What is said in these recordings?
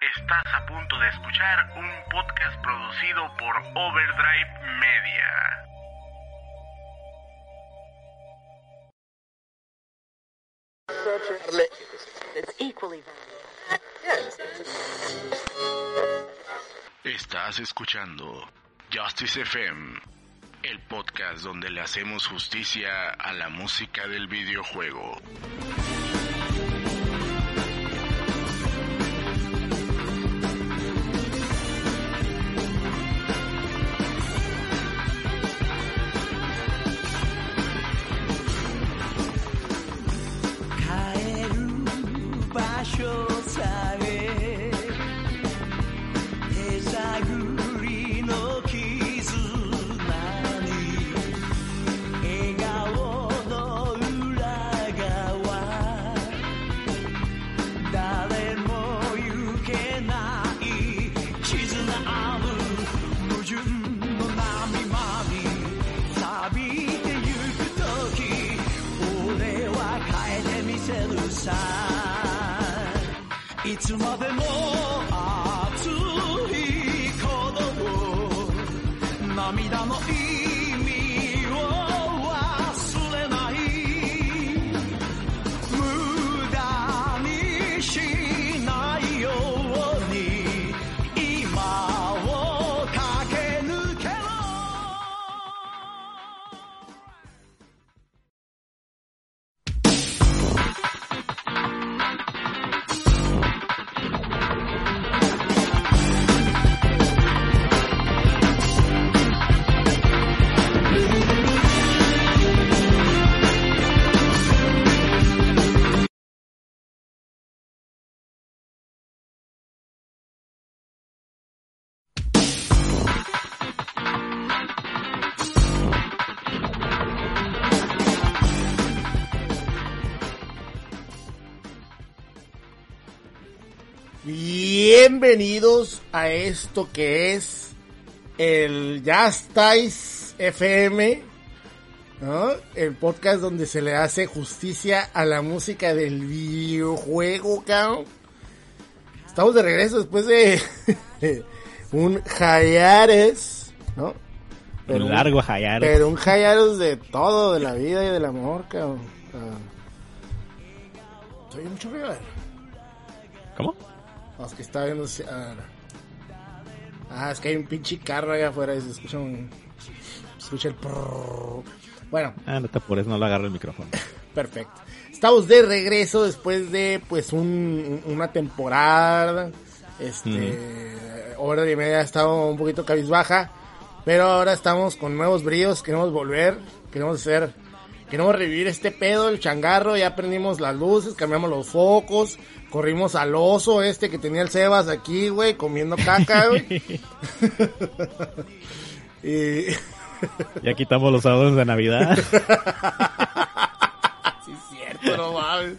Estás a punto de escuchar un podcast producido por Overdrive Media. Estás escuchando Justice FM, el podcast donde le hacemos justicia a la música del videojuego. Bienvenidos a esto que es el Ya FM, El podcast donde se le hace justicia a la música del videojuego, cabrón. Estamos de regreso después de un Hayares, ¿no? un largo Hayares. Pero un Hayares de todo, de la vida y del amor, cabrón. Soy mucho frío. ¿Cómo? No, es que está viendo. Ah, es que hay un pinche carro allá afuera y se escucha un. Se escucha el. Bueno. Ah, no te apures, no lo agarro el micrófono. Perfecto. Estamos de regreso después de, pues, un, una temporada. Este. Hora y media ha estado un poquito cabizbaja. Pero ahora estamos con nuevos bríos. Queremos volver. Queremos hacer. Queremos revivir este pedo, el changarro. Ya prendimos las luces, cambiamos los focos corrimos al oso este que tenía el Sebas aquí, güey, comiendo caca, güey. y... Ya quitamos los adornos de Navidad. sí, es cierto, no mames.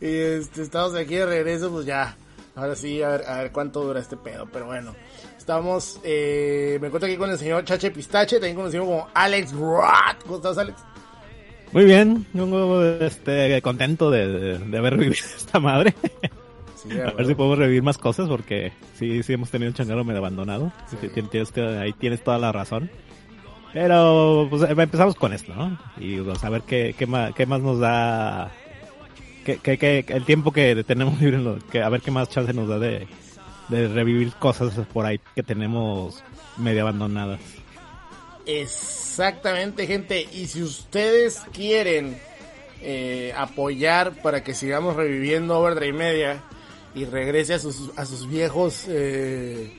Y este, estamos aquí de regreso, pues ya. Ahora sí, a ver, a ver cuánto dura este pedo, pero bueno. Estamos, eh, me encuentro aquí con el señor Chache Pistache, también conocido como Alex Rat. ¿Cómo estás, Alex? Muy bien, este, contento de, de, haber vivido esta madre. a ver si podemos revivir más cosas porque sí, sí hemos tenido un changarro medio abandonado. ahí tienes toda la razón. Pero pues em, empezamos con esto, ¿no? Y vamos a ver qué, qué, más, qué más nos da, qué, qué, el tiempo que tenemos libre, que, a ver qué más chance nos da de, de revivir cosas por ahí que tenemos medio abandonadas. Exactamente, gente. Y si ustedes quieren eh, apoyar para que sigamos reviviendo Overdrive Media y regrese a sus, a sus viejos, eh,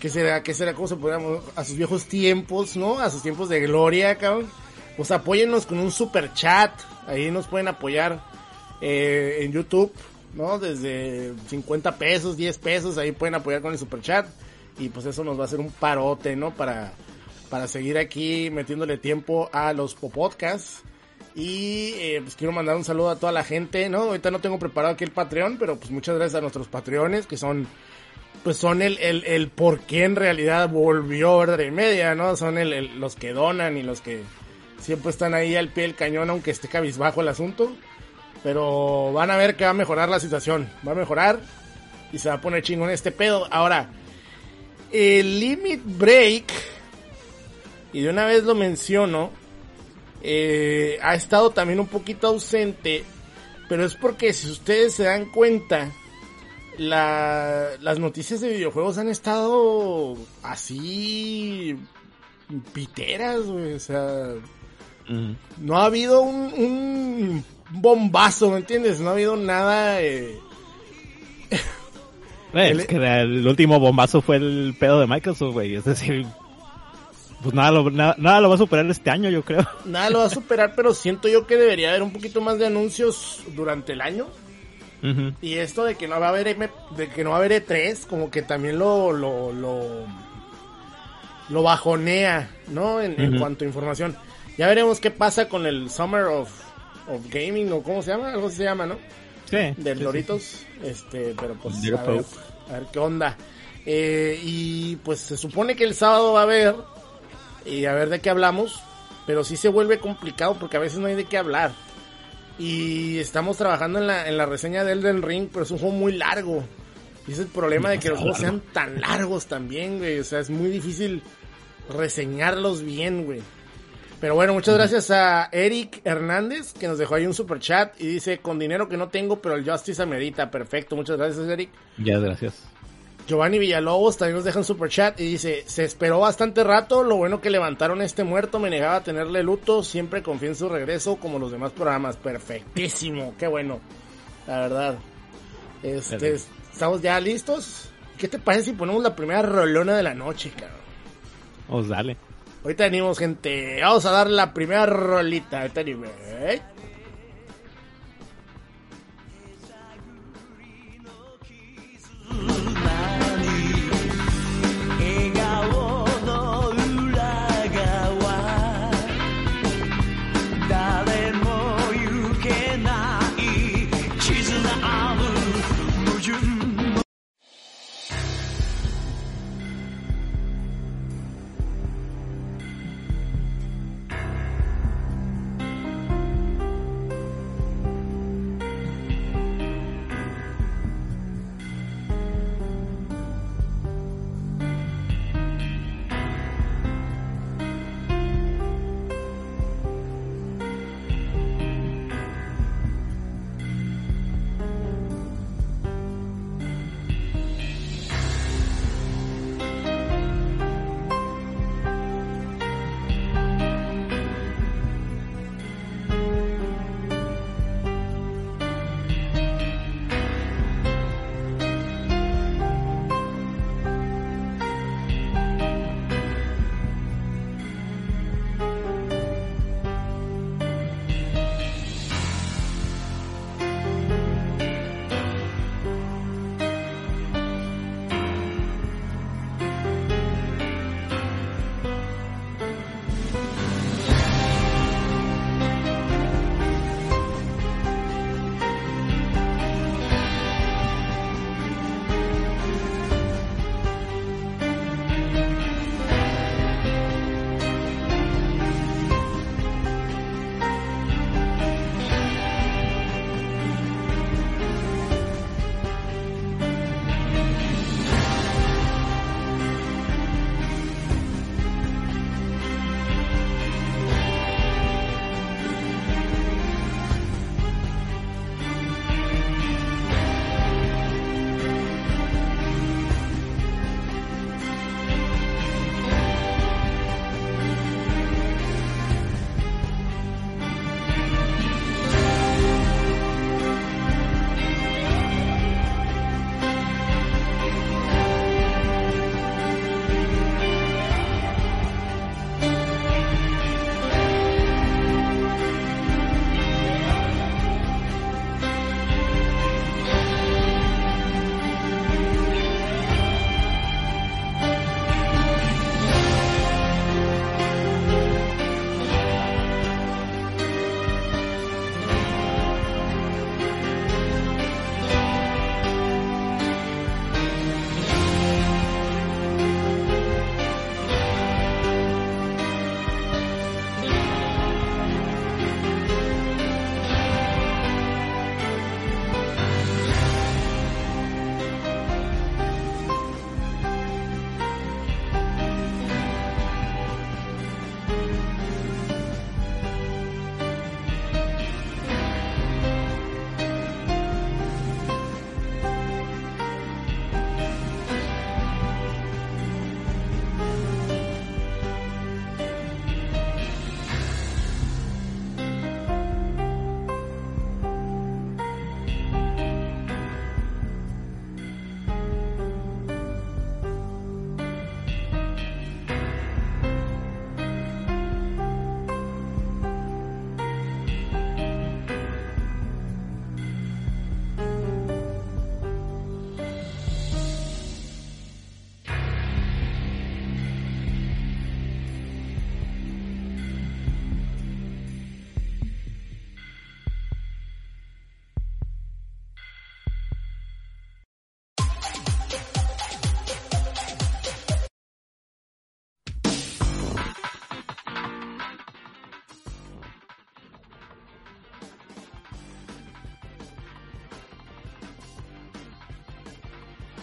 ¿qué será? ¿Qué será? ¿Cómo se podríamos? A sus viejos tiempos, ¿no? A sus tiempos de gloria, cabrón. Pues apóyennos con un super chat. Ahí nos pueden apoyar eh, en YouTube, ¿no? Desde 50 pesos, 10 pesos, ahí pueden apoyar con el super chat. Y pues eso nos va a hacer un parote, ¿no? Para para seguir aquí metiéndole tiempo a los podcasts. Y eh, pues quiero mandar un saludo a toda la gente, ¿no? Ahorita no tengo preparado aquí el Patreon, pero pues muchas gracias a nuestros Patreones, que son, pues son el, el, el por qué en realidad volvió Verde Media, ¿no? Son el, los que donan y los que siempre están ahí al pie del cañón, aunque esté cabizbajo el asunto. Pero van a ver que va a mejorar la situación, va a mejorar. y se va a poner chingón este pedo. Ahora, el Limit Break, y de una vez lo menciono, eh, ha estado también un poquito ausente, pero es porque si ustedes se dan cuenta, las noticias de videojuegos han estado así piteras, O sea, no ha habido un, bombazo, ¿me entiendes? No ha habido nada. Eh... es que el último bombazo fue el pedo de Microsoft, güey. Es decir, pues nada lo, nada, lo va a superar este año, yo creo. Nada lo va a superar, pero siento yo que debería haber un poquito más de anuncios durante el año. Y esto de que no va a haber de que no va a haber E3, como que también lo lo, lo, lo bajonea, ¿no? En, cuanto a información. Ya veremos qué pasa con el Summer of, of Gaming o cómo se llama, algo se llama, ¿no? Sí. Del Doritos, este, pero pues a ver, a ver, qué onda. Eh, y pues se supone que el sábado va a haber y a ver de qué hablamos, pero sí se vuelve complicado porque a veces no hay de qué hablar. Y estamos trabajando en la, en la reseña de Elden Ring, pero es un juego muy largo. Y es el problema de que los juegos sean tan largos también, güey. O sea, es muy difícil reseñarlos bien, güey. Pero bueno, muchas gracias a Eric Hernández, que nos dejó ahí un super chat y dice, con dinero que no tengo, pero el Justice amerita. Perfecto, muchas gracias, Eric. Ya, gracias. Giovanni Villalobos también nos deja un super chat y dice, se esperó bastante rato, lo bueno que levantaron este muerto, me negaba a tenerle luto, siempre confío en su regreso como los demás programas, perfectísimo, qué bueno, la verdad. Este, estamos ya listos. ¿Qué te parece si ponemos la primera rolona de la noche, cabrón? Os dale. Ahorita venimos, gente. Vamos a dar la primera rolita. Ahorita venimos.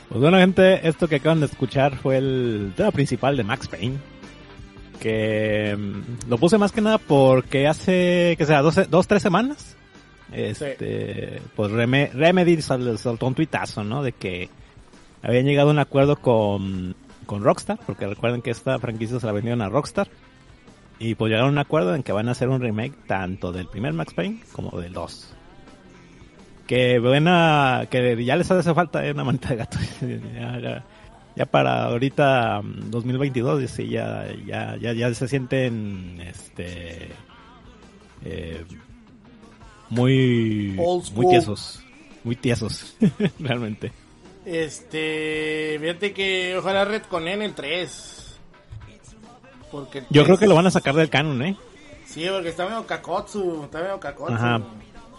Pues bueno, gente, esto que acaban de escuchar fue el tema principal de Max Payne. Que mm, lo puse más que nada porque hace, que sea, dos, dos tres semanas. Este, pues Remedy soltó un tuitazo, ¿no? De que habían llegado a un acuerdo con, con Rockstar, porque recuerden que esta franquicia se la vendieron a Rockstar. Y pues llegaron a un acuerdo en que van a hacer un remake tanto del primer Max Payne como del 2 que buena, que ya les hace falta una manita de gato. ya, para ahorita 2022 mm, ya, ya, ya, ya se sienten este eh, muy muy tiesos, muy tiesos realmente. Este, fíjate que ojalá Red con en el 3. Porque Yo creo que lo van a sacar del canon, ¿eh? Sí, porque está medio Kakotsu, está medio Kakotsu. Ajá.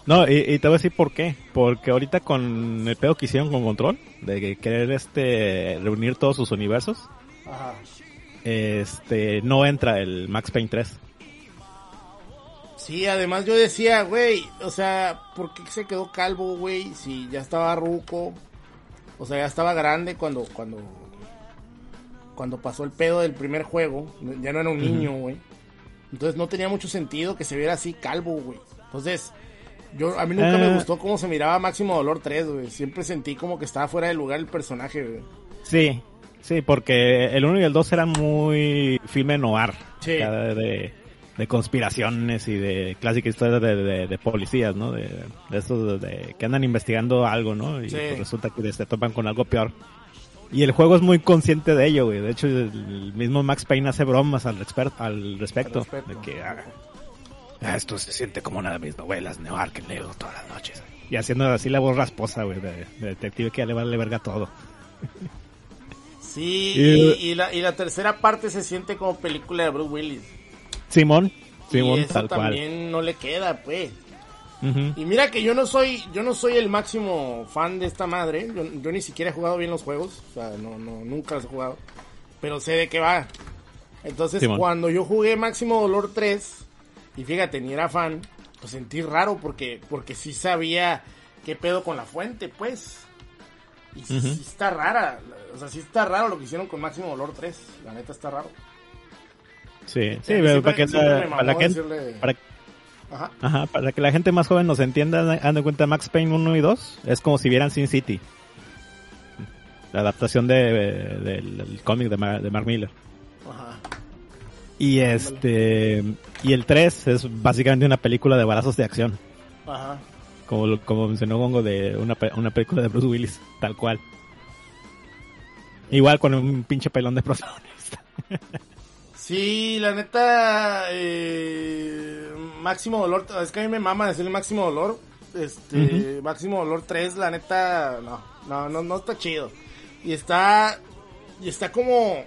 No, y, te voy a decir por qué. Porque ahorita con el pedo que hicieron con Control, de querer este reunir todos sus universos, este no entra el Max Payne 3. Sí, además yo decía, güey, o sea, ¿por qué se quedó calvo, güey? Si ya estaba ruco, o sea, ya estaba grande cuando, cuando, cuando pasó el pedo del primer juego, ya no era un niño, güey. Entonces no tenía mucho sentido que se viera así calvo, güey. Entonces, yo, a mí nunca me eh. gustó cómo se miraba Máximo Dolor 3, güey. Siempre sentí como que estaba fuera de lugar el personaje, güey. Sí, sí, porque el 1 y el 2 eran muy filme noir. Sí. De, de conspiraciones y de clásicas historias de, de, policías, ¿no? De, de estos de, que andan investigando algo, ¿no? Y pues resulta que se topan con algo peor. Y el juego es muy consciente de ello, güey. De hecho, el mismo Max Payne hace bromas al, al respecto. De que, ah, Ah, esto se siente como una de mis novelas noir que leo todas las noches. Y haciendo así la voz rasposa, güey, de, detective que ya le vale verga todo. Sí, y, la, y la tercera parte se siente como película de Bruce Willis. Simón, Simón, y eso también no le queda, pues. Y mira que yo no soy, yo no soy el máximo fan de esta madre. Yo, ni siquiera he jugado bien los juegos, o sea, no, no, nunca los he jugado. Pero sé de qué va. Entonces, cuando yo jugué Máximo Dolor 3, y fíjate, ni era fan, pues sentí raro porque, porque sí sabía qué pedo con la fuente, pues. Y sí, está rara, o sea, sí está raro lo que hicieron con Máximo Dolor 3, la neta está raro. Sí, sí, para que, para, que Ajá. para que la gente más joven nos entienda, dando en cuenta Max Payne 1 y 2, es como si vieran Sin City. La adaptación de, del cómic de, de Mark Miller. Y este y el 3 es básicamente una película de balazos de acción. Ajá. Como, como mencionó Gongo de una, una película de Bruce Willis, tal cual. Igual con un pinche pelón de protagonista. sí, la neta eh, Máximo Dolor, es que a mí me mama decirle Máximo Dolor. Este, Máximo Dolor 3, la neta no, no, no, no está chido. Y está y está como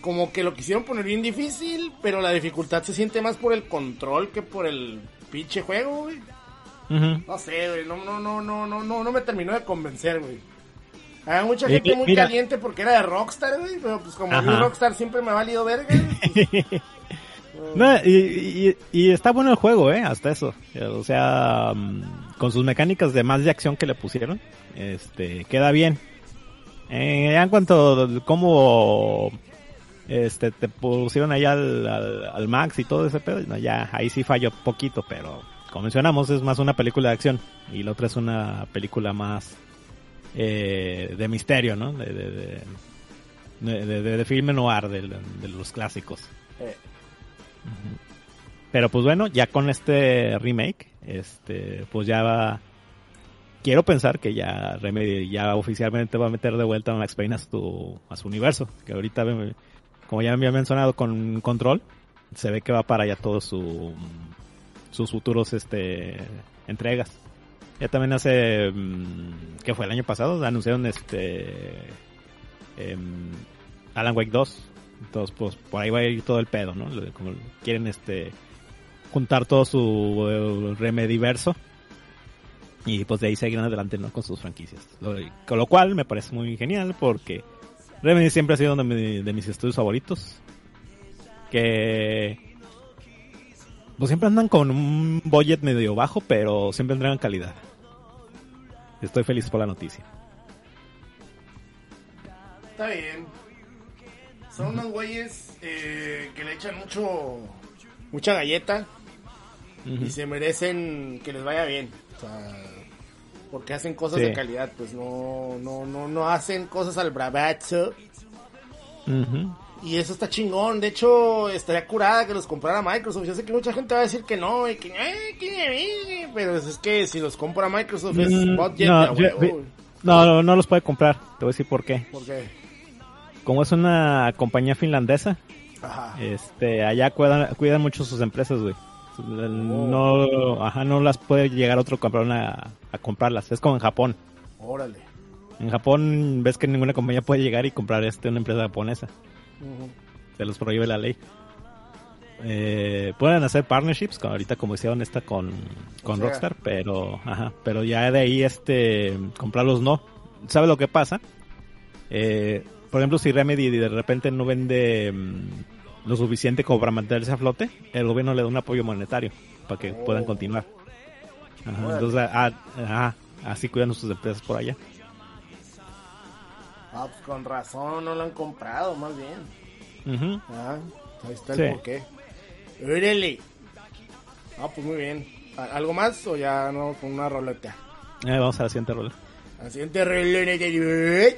como que lo quisieron poner bien difícil, pero la dificultad se siente más por el control que por el pinche juego, güey. No sé, güey, no, no, no, no, no, no, no me terminó de convencer, güey. Hay mucha gente muy caliente porque era de Rockstar, güey, pero pues como mi Rockstar siempre me ha valido verga. no, y, y, está bueno el juego, eh, hasta eso. O sea, mm, con sus mecánicas de más de acción que le pusieron, este, queda bien. Eh, en cuanto a cómo este, te pusieron ahí al, al, Max y todo ese pedo, ya ahí sí falló poquito, pero como mencionamos es más una película de acción y la otra es una película más eh, de misterio, ¿no? De, de, de, de, filme noir, de, los clásicos. Eh. Pero pues bueno, ya con este remake, este, pues ya va, quiero pensar que ya Remedy ya oficialmente va a meter de vuelta a Max Payne a su, a su universo, que ahorita como ya me había mencionado con Control, se ve que va para allá todos su, sus futuros este entregas. Ya también hace, mm, ¿qué fue el año pasado? Anunciaron este em, Alan Wake 2. Entonces, pues por ahí va a ir todo el pedo, ¿no? Como quieren este juntar todo su eh, remediverso y pues de ahí seguir adelante ¿no? con sus franquicias. con lo cual me parece muy genial porque Remedy siempre ha sido uno de, mis estudios favoritos. Que pues siempre andan con un budget medio bajo, pero siempre entregan calidad. Estoy feliz por la noticia. está bien. Son unos güeyes eh, que le echan mucho, mucha galleta y se merecen que les vaya bien. O sea, porque hacen cosas de calidad, pues no, no, no, no hacen cosas al bravazo. Y eso está chingón. De hecho, estaría curada que los comprara Microsoft. Yo sé que mucha gente va a decir que no, y que, pero es que si los compra Microsoft es mm, no, no, no, los puede comprar. Te voy a decir por qué. ¿Por qué? Como es una compañía finlandesa, este, allá cuidan, cuidan mucho sus empresas, güey. No, ajá, no las puede llegar otro campeón a, a comprarlas. Es como en Japón. Órale. En Japón ves que ninguna compañía puede llegar y comprar este una empresa japonesa. Se los prohíbe la ley. Eh, pueden hacer partnerships, ahorita como hicieron esta con, con Rockstar, pero ajá, pero ya de ahí este comprarlos no. ¿Sabe lo que pasa? Eh, por ejemplo, si Remedy de repente no vende mm, lo suficiente como para mantenerse a flote, el gobierno le da un apoyo monetario para que puedan oh. Continuar. entonces, ah, ah, así cuidan sus empresas por allá. Ah, pues con razón no lo han comprado, más bien. Ah, ahí está el porqué. ¡Órale! Ah, pues muy bien. ¿Algo más o ya no con una roleta? Eh, vamos a la siguiente rola. La siguiente roleta.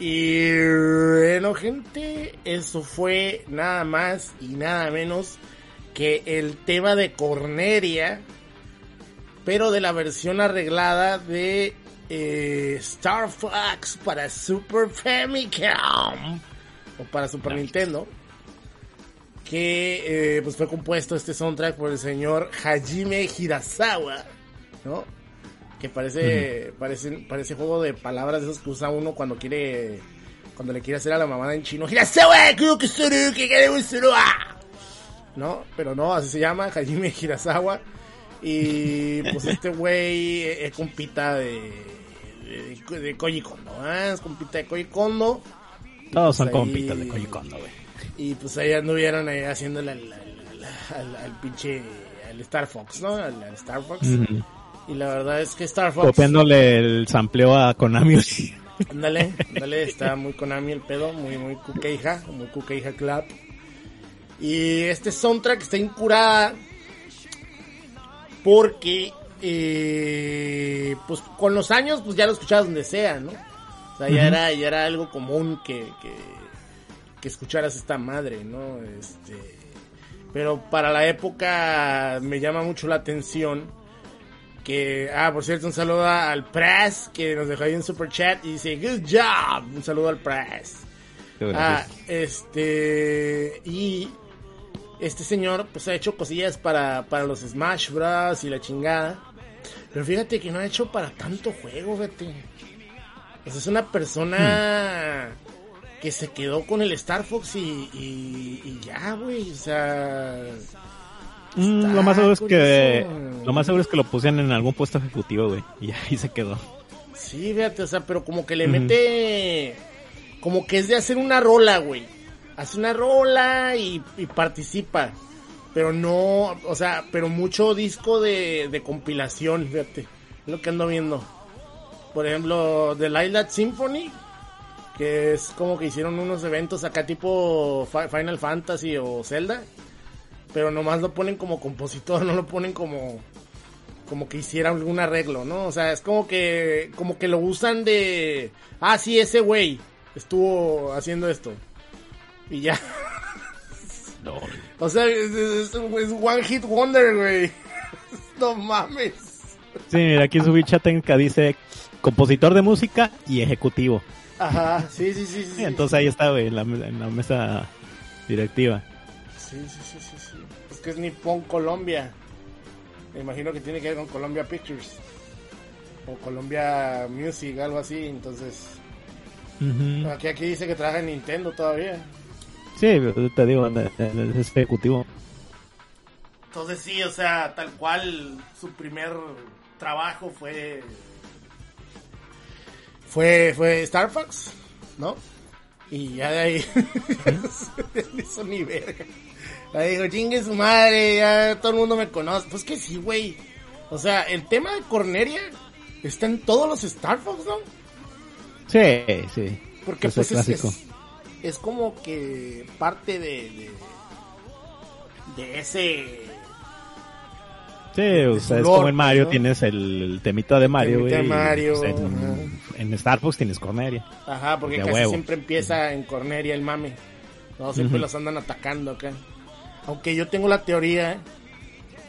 Y bueno, gente, eso fue nada más y nada menos que el tema de Corneria, pero de la versión arreglada de eh, Star Fox para Super Famicom o para Super Nintendo, que eh, pues fue compuesto este soundtrack por el señor Hajime Hirasawa, ¿no? Que parece, parece, parece juego de palabras de esos que usa uno cuando quiere, cuando le quiere hacer a la mamada en chino. ¿No? Pero no, así se llama, Hajime Hirasawa. Y pues este güey es compita de, de, de Koji Kondo, ¿eh? Es compita de Koji Kondo. Todos son pues compitas de Koji Kondo, güey. Y pues ahí anduvieron ahí haciéndole al, al, al, pinche, al Star Fox, ¿no? Al, Star Fox. Y la verdad es que Star Fox. Copiándole el sampleo a Konami. Ándale, ándale, está muy Konami el pedo, muy, muy cuqueija, muy cuqueija club. Y este soundtrack está incurada porque, eh, pues con los años, pues ya lo escuchabas donde sea, ¿no? O sea, ya, era, ya era algo común que, que, que escucharas esta madre, ¿no? Este, pero para la época me llama mucho la atención que, ah, por cierto, un saludo al Press, que nos dejó ahí en super chat y dice, good job. Un saludo al Press. Ah, este, y este señor, pues ha hecho cosillas para, para los Smash Bros. y la chingada. Pero fíjate que no ha hecho para tanto juego, vete. Esa es una persona hmm. que se quedó con el Star Fox y, y, y ya, güey. O sea, Mm, lo más seguro es que lo más seguro es que lo pusieron en algún puesto ejecutivo, güey, y ahí se quedó. Sí, fíjate, o sea, pero como que le mete como que es de hacer una rola, güey. Hace una rola y, participa. Pero no, o sea, pero mucho disco de, de compilación, fíjate. Es lo que ando viendo. Por ejemplo, The Lilac Symphony, que es como que hicieron unos eventos acá tipo Final Fantasy o Zelda pero nomás lo ponen como compositor, no lo ponen como como que hiciera algún arreglo, ¿no? O sea, es como que como que lo usan de ah, sí, ese güey estuvo haciendo esto. Y ya. No. O sea, es, one hit wonder, güey. No mames. Sí, mira, aquí su bicha técnica dice compositor de música y ejecutivo. Ajá, sí, sí, sí. sí Entonces ahí está, güey, en la, en la mesa directiva. Sí, sí que es Nippon Colombia. Me imagino que tiene que ver con Colombia Pictures. O Colombia Music, algo así. Entonces. aquí, aquí dice que trabaja en Nintendo todavía. Sí, te digo, es ejecutivo. Entonces sí, o sea, tal cual su primer trabajo fue fue fue Star Fox, ¿no? Y ya de ahí eso ni verga. Ahí dijo, chingue su madre, ya todo el mundo me conoce. Pues que sí, güey. O sea, el tema de Corneria está en todos los Star Fox, ¿no? Sí, sí. Porque pues es, es, como que parte de, de, de ese... Sí, o sea, es como en Mario tienes el, temita de Mario, güey. Mario. Pues en, Star Fox tienes Corneria. Ajá, porque casi siempre empieza en Corneria el mame. No, siempre los andan atacando acá. Aunque yo tengo la teoría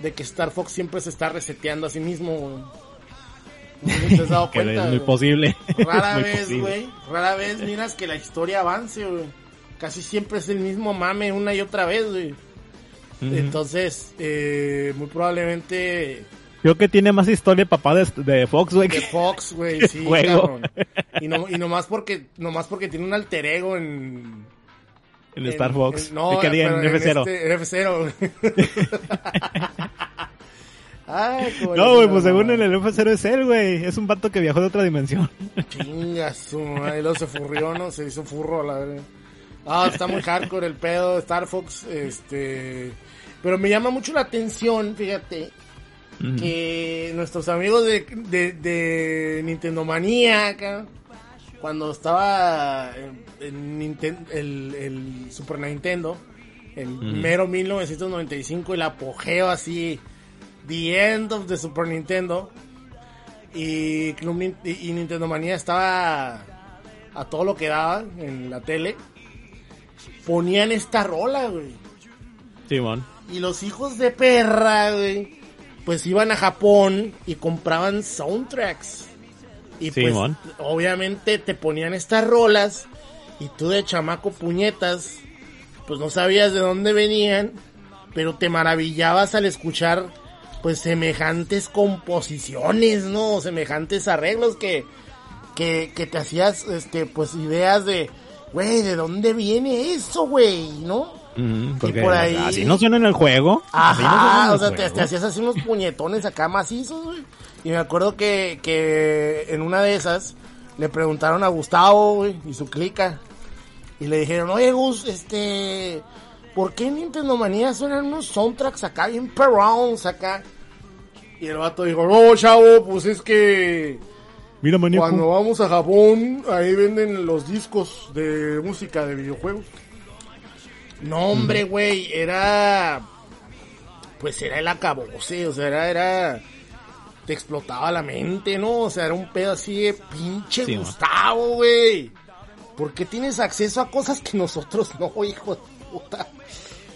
de que Star Fox siempre se está reseteando a sí mismo. ¿No te has dado cuenta? es muy posible. Rara vez, güey. Rara vez miras que la historia avance, güey. Casi siempre es el mismo mame una y otra vez, güey. Entonces, eh, muy probablemente... Creo que tiene más historia papá de, Fox, güey. De Fox, güey, sí, cabrón. Y, no, y nomás porque, nomás porque tiene un alter ego en en, Star Fox. no, ¿De qué en F0. Este, F0. Ay, no, güey, pues según en el F0 es él, güey. Es un pato que viajó de otra dimensión. Chinga su madre. Luego se furrió, ¿no? Se hizo furro la verdad. Ah, está muy hardcore el pedo. Star Fox, este. Pero me llama mucho la atención, fíjate, que nuestros amigos de, de, de Nintendo Manía, acá, cuando estaba el, Super Nintendo, en mero 1995, el apogeo así, The End of the Super Nintendo, y, y Nintendo Manía estaba a todo lo que daba en la tele, ponían esta rola, güey. Simón. Y los hijos de perra, güey, pues iban a Japón y compraban soundtracks. Y pues, obviamente te ponían estas rolas y tú de chamaco puñetas, pues no sabías de dónde venían, pero te maravillabas al escuchar pues semejantes composiciones, ¿no? Semejantes arreglos que, que, que te hacías, este, pues ideas de, güey, ¿de dónde viene eso, güey? ¿No? Ujú, porque por ahí- así no suena en el juego. no Ajá, el o sea, te hacías así unos puñetones acá macizos, güey. Y me acuerdo que, que en una de esas le preguntaron a Gustavo, güey, y su clica. Y le dijeron, oye, Gus, este, ¿por qué en Nintendo Manía suenan unos soundtracks acá bien perrons acá? Y el vato dijo, no, chavo, pues es que Mira, maníaco. cuando vamos a Japón, ahí venden los discos de música de videojuegos. No, hombre, güey, era. Pues era el acabose, o sea, era, era. Te explotaba la mente, ¿no? O sea, era un pedo así de pinche. Gustavo, güey. ¿Por qué tienes acceso a cosas que nosotros no, hijo de puta?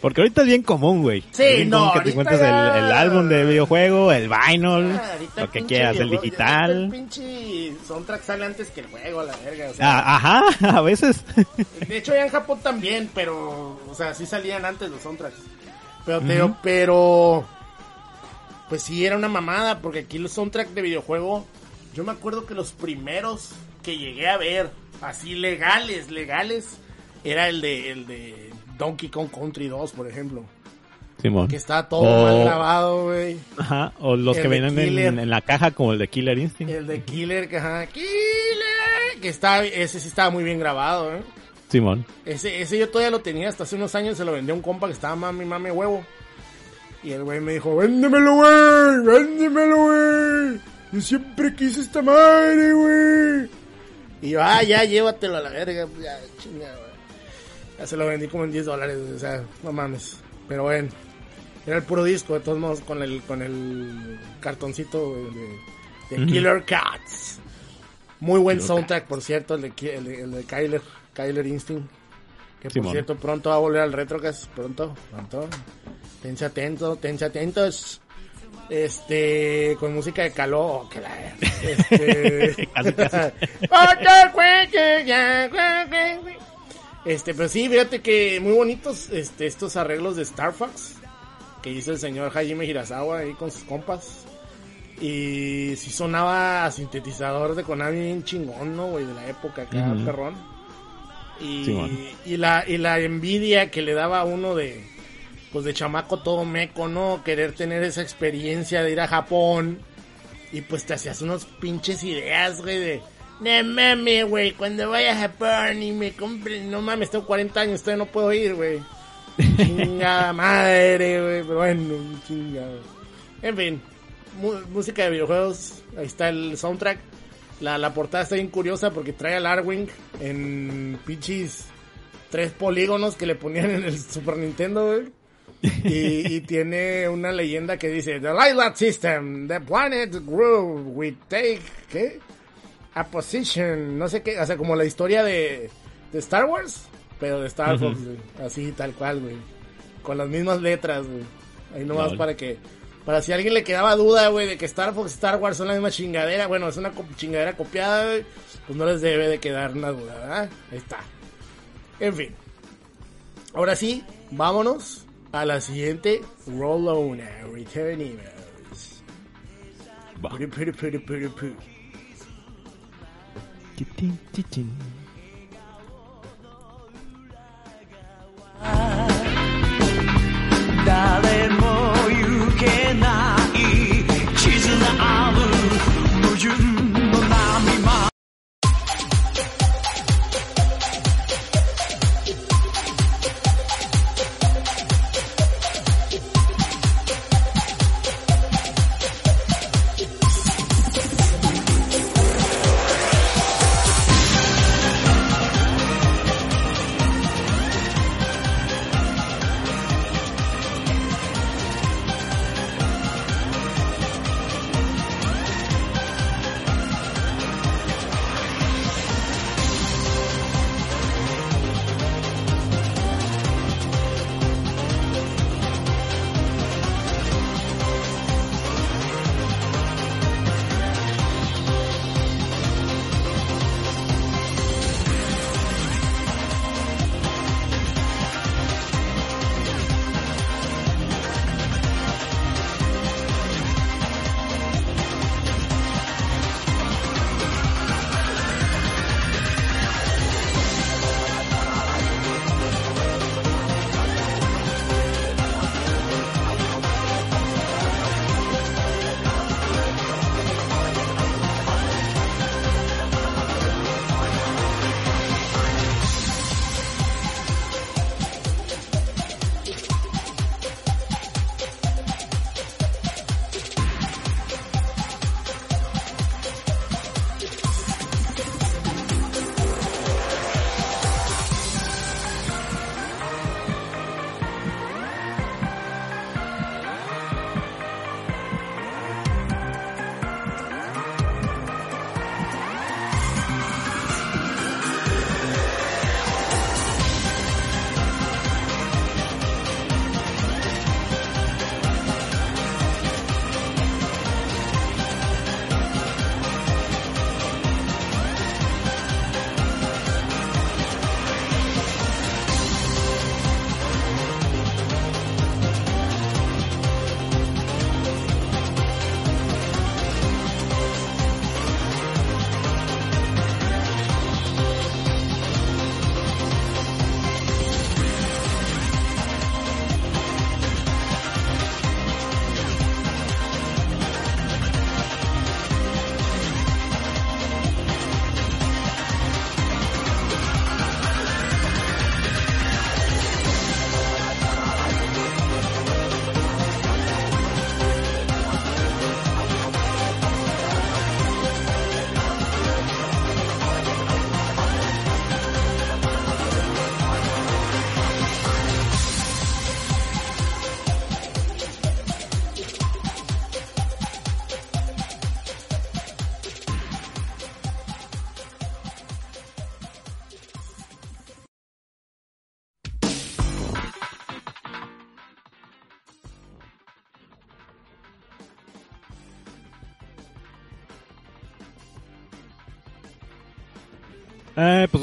Porque ahorita es bien común, güey. Sí, Es bien no, común que te encuentres ya- el, el álbum de videojuego, el vinyl, Ah, lo que pinche quieras, el digital. El pinche soundtrack sale antes que el juego, la verga. O sea, Ah, ajá, a veces. De hecho, ya en Japón también, pero, o sea, sí salían antes los soundtracks. Pero, te digo, pero, pues sí, era una mamada, porque aquí los soundtracks de videojuego, yo me acuerdo que los primeros que llegué a ver, así legales, legales, era el de, el de Donkey Kong Country 2, por ejemplo. Simón. Que está todo O- mal grabado, güey. Ajá, o los El que vienen en, la caja como el de Killer Instinct. El de Killer, que ajá, Killer, que está, ese sí estaba muy bien grabado, eh. Simón. Ese, ese yo todavía lo tenía hasta hace unos años, se lo vendía a un compa que estaba mami, mami huevo. Y el güey me dijo, véndemelo, güey, véndemelo, güey. Yo siempre quise esta madre, güey. Y yo, ah, ya, llévatelo a la verga, pues, ya, chinga, güey. Ya se lo vendí como en 10 dólares, o sea, no mames. Pero bueno, era el puro disco, de todos modos, con el, con el cartoncito de. Killer Cats. Muy buen Killer soundtrack, por cierto, el de, el de, el de Kyler, Kyler Instinct. Que por cierto, pronto va a volver al Retrocast. Pronto, pronto. Tense atento, tense atentos. Este, con música de calor. oh, que la- Este. Casi, casi. Este, pero sí, fíjate que muy bonitos este, estos arreglos de Star Fox que hizo el señor Hajime Hirasawa ahí con sus compas. Y sí sonaba a sintetizador de Konami bien chingón, ¿no, güey? De la época acá, perrón. Y, y, la, y la envidia que le daba a uno de, pues de chamaco todo meco, ¿no? Querer tener esa experiencia de ir a Japón. Y pues te hacías unos pinches ideas, güey, de... No mames, güey, cuando vaya a Japón y me compre... No mames, tengo 40 años, todavía no puedo ir, güey. Chingada madre, güey, pero bueno, chingada. En fin, música de videojuegos, ahí está el soundtrack. La, la portada está bien curiosa porque trae al Arwing en pinches tres polígonos que le ponían en el Super Nintendo, güey. Y, y tiene una leyenda que dice The Lilac System, the planet grew, we take, ¿qué? A position, no sé qué, o sea, como la historia de, de Star Wars, pero de Star Fox, güey. así tal cual, güey. Con las mismas letras, güey. Ahí nomás para que, para si a alguien le quedaba duda, güey, de que Star Fox y Star Wars son la misma chingadera, bueno, es una chingadera copiada, güey, pues no les debe de quedar una duda, ¿verdad? Ahí está. En fin. Ahora sí, vámonos a la siguiente Rollona Return Emails. Va. Puru, puru, puru, puru, puru. Chitin, chitin. 誰も行けない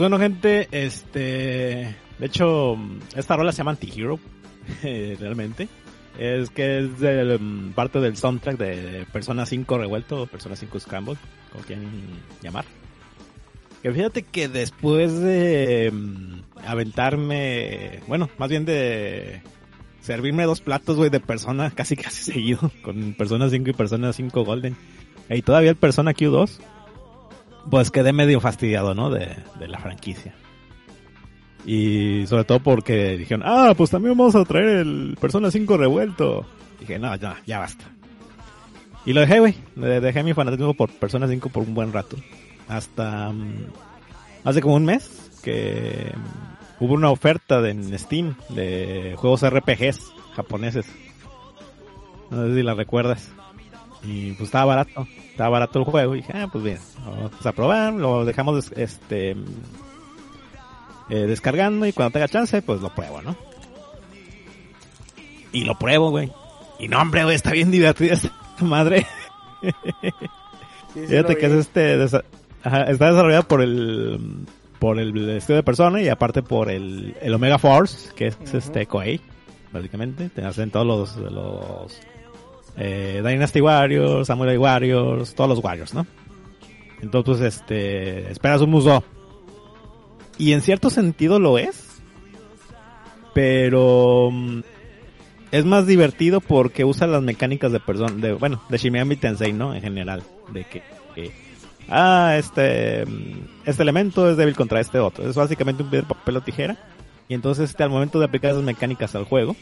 bueno, gente, este. De hecho, esta rola se llama Anti-Hero, eh, realmente. Es que es mm, parte del soundtrack de Persona 5 Revuelto o Persona 5 Scramble, como quieran llamar. Que fíjate que después de mm, aventarme, bueno, más bien de servirme dos platos, güey, de Persona casi casi seguido, con Persona 5 y Persona 5 Golden. Y todavía el Persona Q2, pues quedé medio fastidiado, ¿no? De, de la franquicia. Y sobre todo porque dijeron, ah, pues también vamos a traer el Persona 5 revuelto. Dije, no, ya, ya basta. Y lo dejé, güey. Dejé mi fanatismo por Persona 5 por un buen rato. Hasta mm, hace como un mes que mm, hubo una oferta de, en Steam de juegos RPGs japoneses. No sé si la recuerdas. Y pues estaba barato. Estaba barato el juego. Y dije, ah, pues bien, vamos a probar. Lo dejamos este eh, descargando y cuando tenga chance, pues lo pruebo, ¿no? Y lo pruebo, güey. Y no, hombre, güey, está bien divertida esta madre. Fíjate que es este, ajá, está desarrollado por el, por el estudio de persona y aparte por el, el Omega Force, que es este Koei, básicamente. Te hacen todos los, los eh, Dynasty Warriors, Samurai Warriors, todos los Warriors, ¿no? Entonces, este, esperas un museo y en cierto sentido lo es. Pero mm, es más divertido porque usa las mecánicas de persona, de, bueno, de Shimiami Tensei, ¿no? En general. De que, ah, este, mm, este elemento es débil contra este otro. Es básicamente un papel o tijera. Y entonces, este, al momento de aplicar esas mecánicas al juego,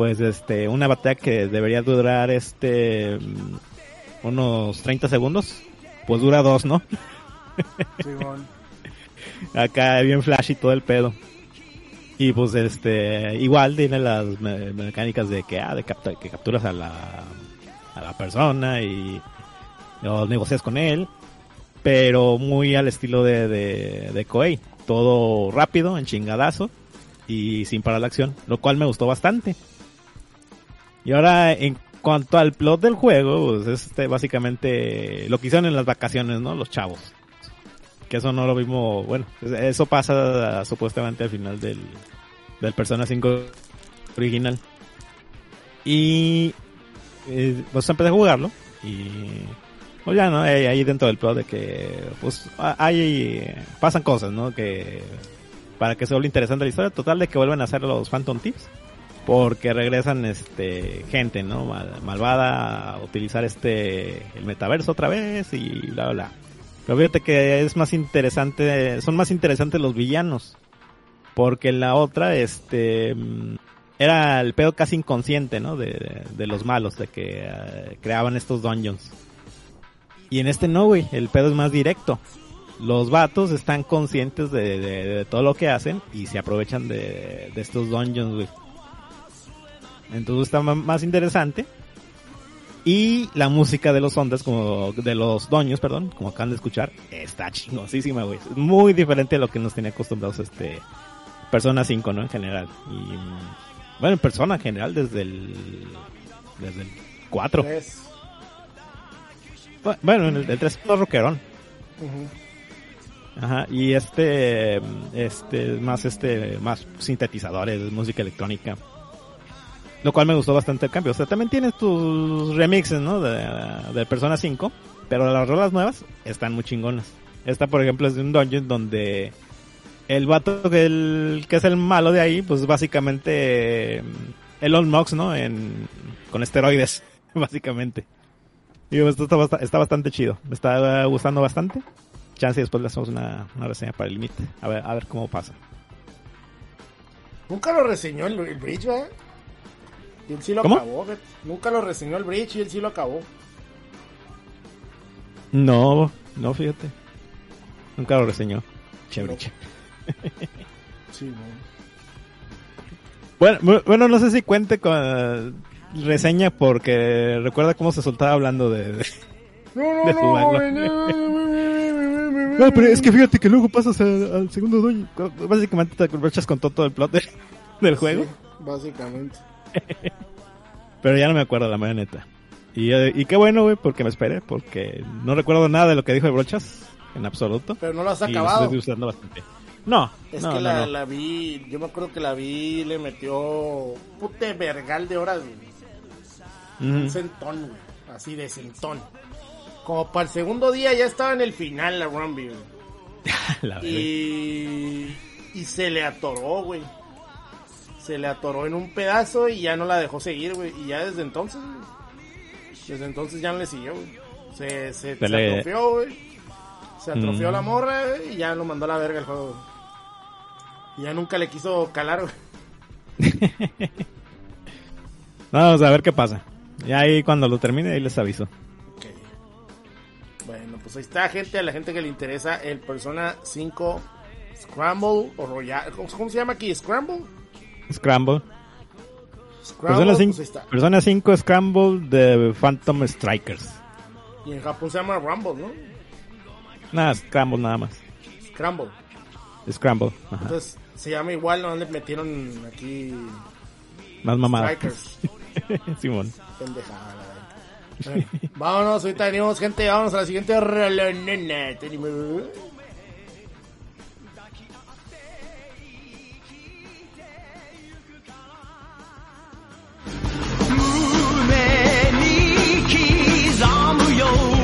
pues, este, una batalla que debería durar, este, mm, unos 30 segundos, pues dura dos, ¿no? Sí, Acá bien flash y todo el pedo. Y pues este, igual tiene las mecánicas de que, ah, de que capturas a la, a la persona y o negocias con él. Pero muy al estilo de, de, de Koei. Todo rápido, en chingadazo y sin parar la acción. Lo cual me gustó bastante. Y ahora en cuanto al plot del juego, pues este básicamente lo que hicieron en las vacaciones, ¿no? Los chavos que eso no lo vimos, bueno, eso pasa supuestamente al final del, del Persona 5 original. Y eh, pues empecé a jugarlo y pues ya no, ahí dentro del plot de que pues hay pasan cosas, ¿no? Que para que se vuelva interesante la historia, total de que vuelven a hacer los Phantom Tips porque regresan este gente, ¿no? malvada a utilizar este el metaverso otra vez y bla bla. Pero fíjate que es más interesante, son más interesantes los villanos. Porque la otra, este, mm, era el pedo casi inconsciente, ¿no? De, de, los malos, de que eh, creaban estos dungeons. Y en este no, güey, el pedo es más directo. Los vatos están conscientes de, de todo lo que hacen y se aprovechan de, estos dungeons, güey. Entonces está más interesante y la música de los ondas, como de los doños, perdón, como acaban de escuchar, está chingosísima, güey. Muy diferente a lo que nos tenía acostumbrados este Persona 5, ¿no? En general. Y bueno, en Persona en general desde el desde el 4. Bueno, en el, el 3 es rockerón. Ajá, y este este más este más sintetizadores, música electrónica. Lo cual me gustó bastante el cambio. O sea, también tienes tus remixes, ¿no? De, de Persona 5. Pero las rolas nuevas están muy chingonas. Esta, por ejemplo, es de un dungeon donde el vato que, el, que es el malo de ahí, pues básicamente mm, el Old Mox, ¿no? En, con esteroides, básicamente. Y esto está, bastante chido. Me está gustando bastante. Chance y después le hacemos una, una reseña para el límite. A ver, a ver cómo pasa. Nunca lo reseñó el, el Bridge, ¿verdad? Y él sí lo acabó. Nunca lo reseñó el Bridge y él sí lo acabó. No, no, fíjate. Nunca lo reseñó. Chévere. sí, no. Bueno, bueno, no sé si cuente con reseña porque recuerda cómo se soltaba hablando de, no, no, no, pero es que fíjate que luego pasas al, segundo dueño. Básicamente te aprovechas con todo, el plot del juego. básicamente. Pero ya no me acuerdo la marioneta. Y, eh, y qué bueno, güey, porque me esperé, porque no recuerdo nada de lo que dijo el Brochas. en absoluto. Pero no lo has y acabado. estoy usando bastante. No, Es no, que no, la, no. la vi, yo me acuerdo que la vi, le metió pute vergal de horas, güey. Un centón, güey, así de centón. Como para el segundo día ya estaba en el final la Rumby, güey. La verga. Y, y se le atoró, güey. Se le atoró en un pedazo y ya no la dejó seguir, güey. Y ya desde entonces, desde entonces ya no le siguió, güey. Se, se, Se se le- atrofió, güey. Se atrofió Mm. la morra, güey, y ya lo mandó a la verga el juego. Y ya nunca le quiso calar, güey. Vamos a ver qué pasa. Y ahí cuando lo termine, ahí les aviso. Bueno, pues ahí está, gente. A la gente que le interesa el Persona 5 Scramble o Royal. ¿Cómo, cómo se llama aquí? ¿Scramble? Scramble. Scramble, Persona pues 5, ahí está. Persona 5 Scramble de Phantom Strikers. Y en Japón se llama Rumble, ¿no? Nada, Scramble nada más. Scramble. Scramble. Ajá. Entonces se llama igual, no le metieron aquí Más mamada. Strikers. Simón. Pendejada. Bueno, vámonos, ahorita venimos, gente. Vámonos a la siguiente rolonena. Tenemos- Y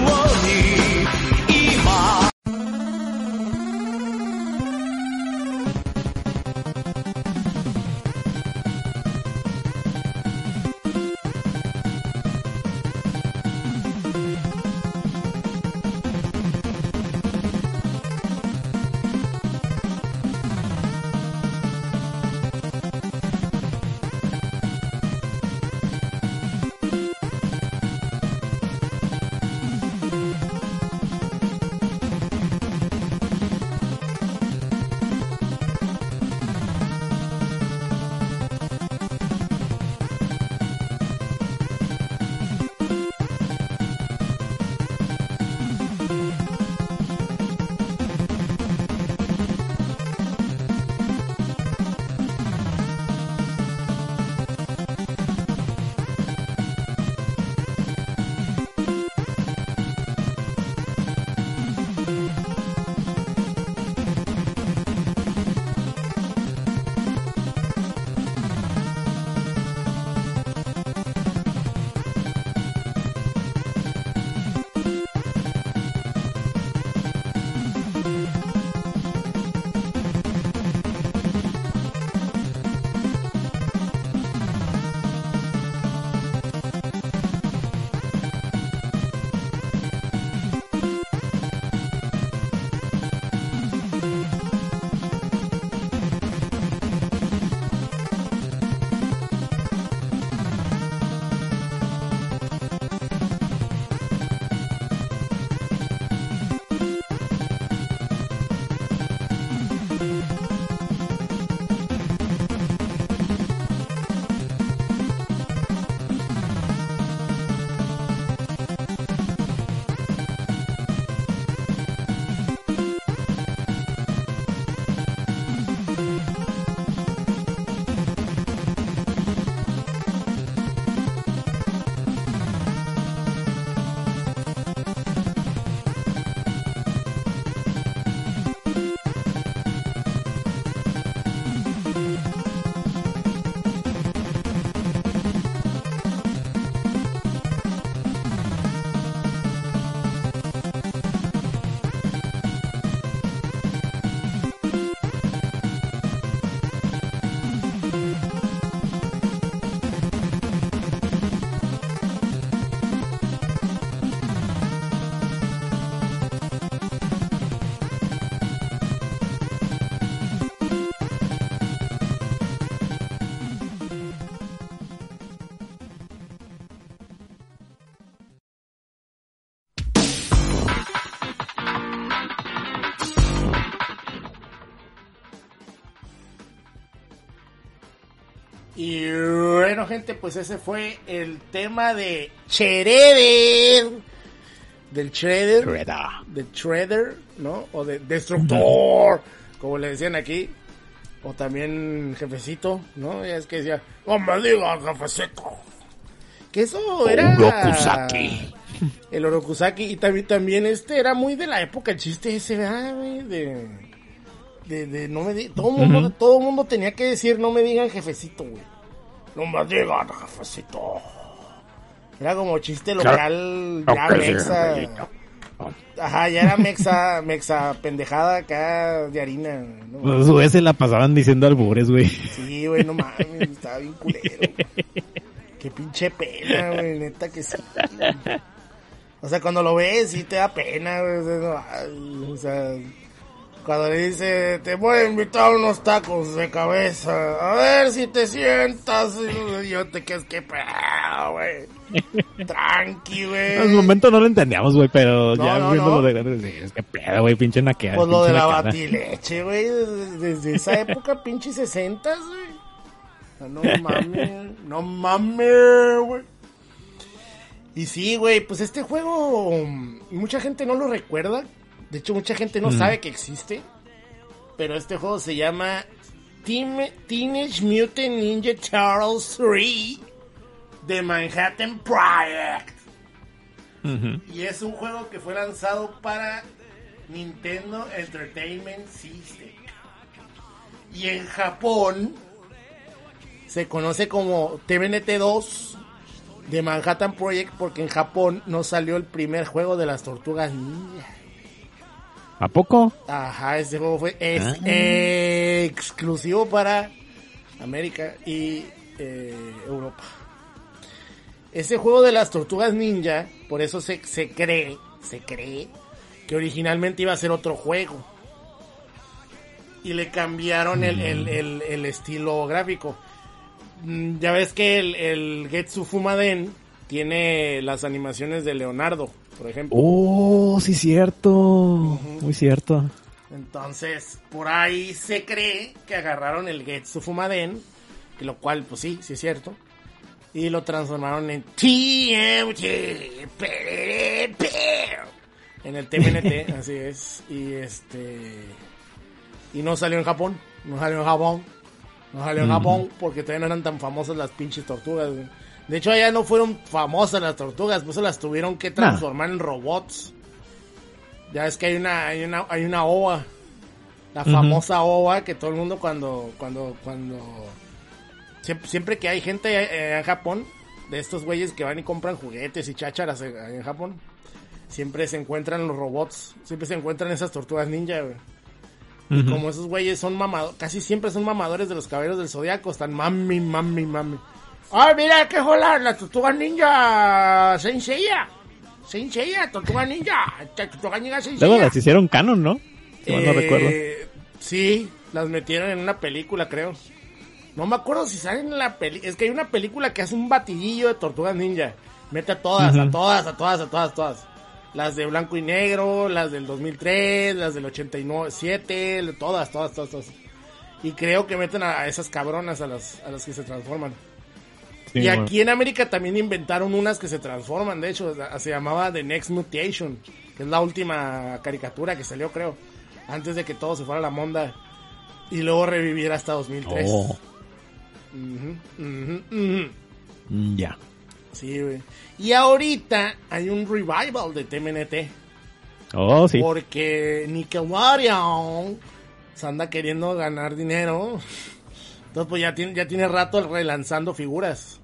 bueno, gente, pues ese fue el tema de Shredder. Del Shredder. Shredder. Del Shredder, ¿no? O de Destructor, como le decían aquí. O también Jefecito, ¿no? Ya es que decía, no me digas Jefecito. Que eso era... Urokusaki. El Orokusaki. Y también, también este era muy de la época, el chiste ese, ¿verdad? De, de, de no me di- todo mundo, Ujú. todo mundo tenía que decir, no me digan jefecito, güey. No me digan jefecito. Era como chiste local, ya mexa. Ajá, ya era mexa, mexa pendejada acá de harina. ¿no? Los güeyes se la pasaban diciendo albures, güey. Sí, güey, no mames, estaba bien culero. Qué pinche pena, güey, neta que sí. O sea, cuando lo ves, sí te da pena, güey. O sea, cuando le dice, te voy a invitar a unos tacos de cabeza, a ver si te sientas. Y yo te quedas, qué pedo, güey. Tranqui, güey. En el momento no lo entendíamos, güey, pero No, ya no, viéndolo no. de grande, sí, es que pedo, güey, pinche naqueada. Pues lo de la batileche, güey, desde, desde esa época, pinche 60, güey. No mames, no mames, güey. Y sí, güey, pues este juego, mm, mucha gente no lo recuerda. De hecho, mucha gente no Mm. sabe que existe. Pero este juego se llama Team- Teenage Mutant Ninja Turtles 3 de Manhattan Project. Y es un juego que fue lanzado para Nintendo Entertainment System. Y en Japón se conoce como TVNT2 de Manhattan Project porque en Japón no salió el primer juego de las tortugas ninja. ¿A poco? Ajá, ese juego fue es- Ah. eh, exclusivo para América y eh, Europa. Ese juego de las tortugas ninja, por eso se, se cree, se cree que originalmente iba a ser otro juego. Y le cambiaron el, el- el- el estilo gráfico. Mm, Ya ves que el, el Getsu Fumaden tiene las animaciones de Leonardo, por ejemplo. Oh, sí, cierto. Muy cierto. Entonces, por ahí se cree que agarraron el Getsu Fumaden, que lo cual, pues sí, sí es cierto, y lo transformaron en TMT, en el TMNT, así es, y este, y no salió en Japón, no salió en Japón, no salió en Japón, porque todavía no eran tan famosas las pinches tortugas, güey. De hecho, allá no fueron famosas las tortugas, pues las tuvieron que transformar en robots. Ya es que hay una, hay una, hay una ova. La famosa ova que todo el mundo cuando, cuando, cuando, siempre, siempre que hay gente eh, en Japón, de estos güeyes que van y compran juguetes y chácharas en, en Japón, siempre se encuentran los robots, siempre se encuentran esas tortugas ninja, güey. Ujú. Como esos güeyes son mamadores, casi siempre son mamadores de los caballeros del zodiaco, están mami, mami, mami. ¡Ay, mira qué jola! La tortuga ninja. Saint Seiya, tortuga ninja. Tortuga ninja Luego las hicieron canon, ¿no? Si no Eh, recuerdo. Sí, las metieron en una película, creo. No me acuerdo si salen en la película. Es que hay una película que hace un batidillo de tortugas ninja. Mete a todas, a todas, a todas, a todas, todas. Las de blanco y negro, las del 2003, las del 87, todas, todas, todas, todas. Y creo que meten a, a esas cabronas a las, a las que se transforman. Sí, y bueno. aquí en América también inventaron unas que se transforman, de hecho, se llamaba The Next Mutation, que es la última caricatura que salió, creo, antes de que todo se fuera a la monda y luego reviviera hasta 2003. Oh, mm, ya. Sí, güey. Y ahorita hay un revival de TMNT, Oh, sí. porque Nickelodeon se anda queriendo ganar dinero. Entonces, pues ya tiene, ya tiene rato relanzando figuras.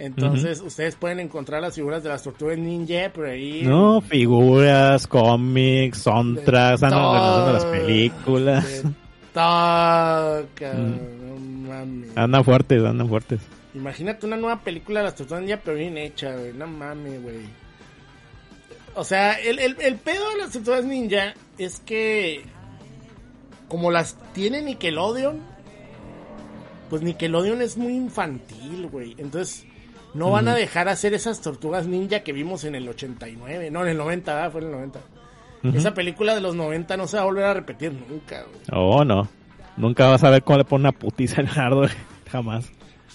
Entonces, ustedes pueden encontrar las figuras de las tortugas ninja por ahí. No, figuras, cómics, soundtracks, ah, no, bueno, las películas. de todo, cabrón, no mames. Andan fuertes, andan fuertes. Imagínate una nueva película de las tortugas ninja, pero bien hecha, güey. No mames, güey. O sea, el, el, el pedo de las tortugas ninja es que, como las tiene Nickelodeon, pues Nickelodeon es muy infantil, güey. Entonces, no van a dejar hacer esas tortugas ninja que vimos en el 89. No, en el 90, ¿verdad? Fue en el 90. Ujú. Esa película de los 90 no se va a volver a repetir nunca, güey. Oh, no. Nunca vas a ver cómo le pone una putiza al nardo, jamás.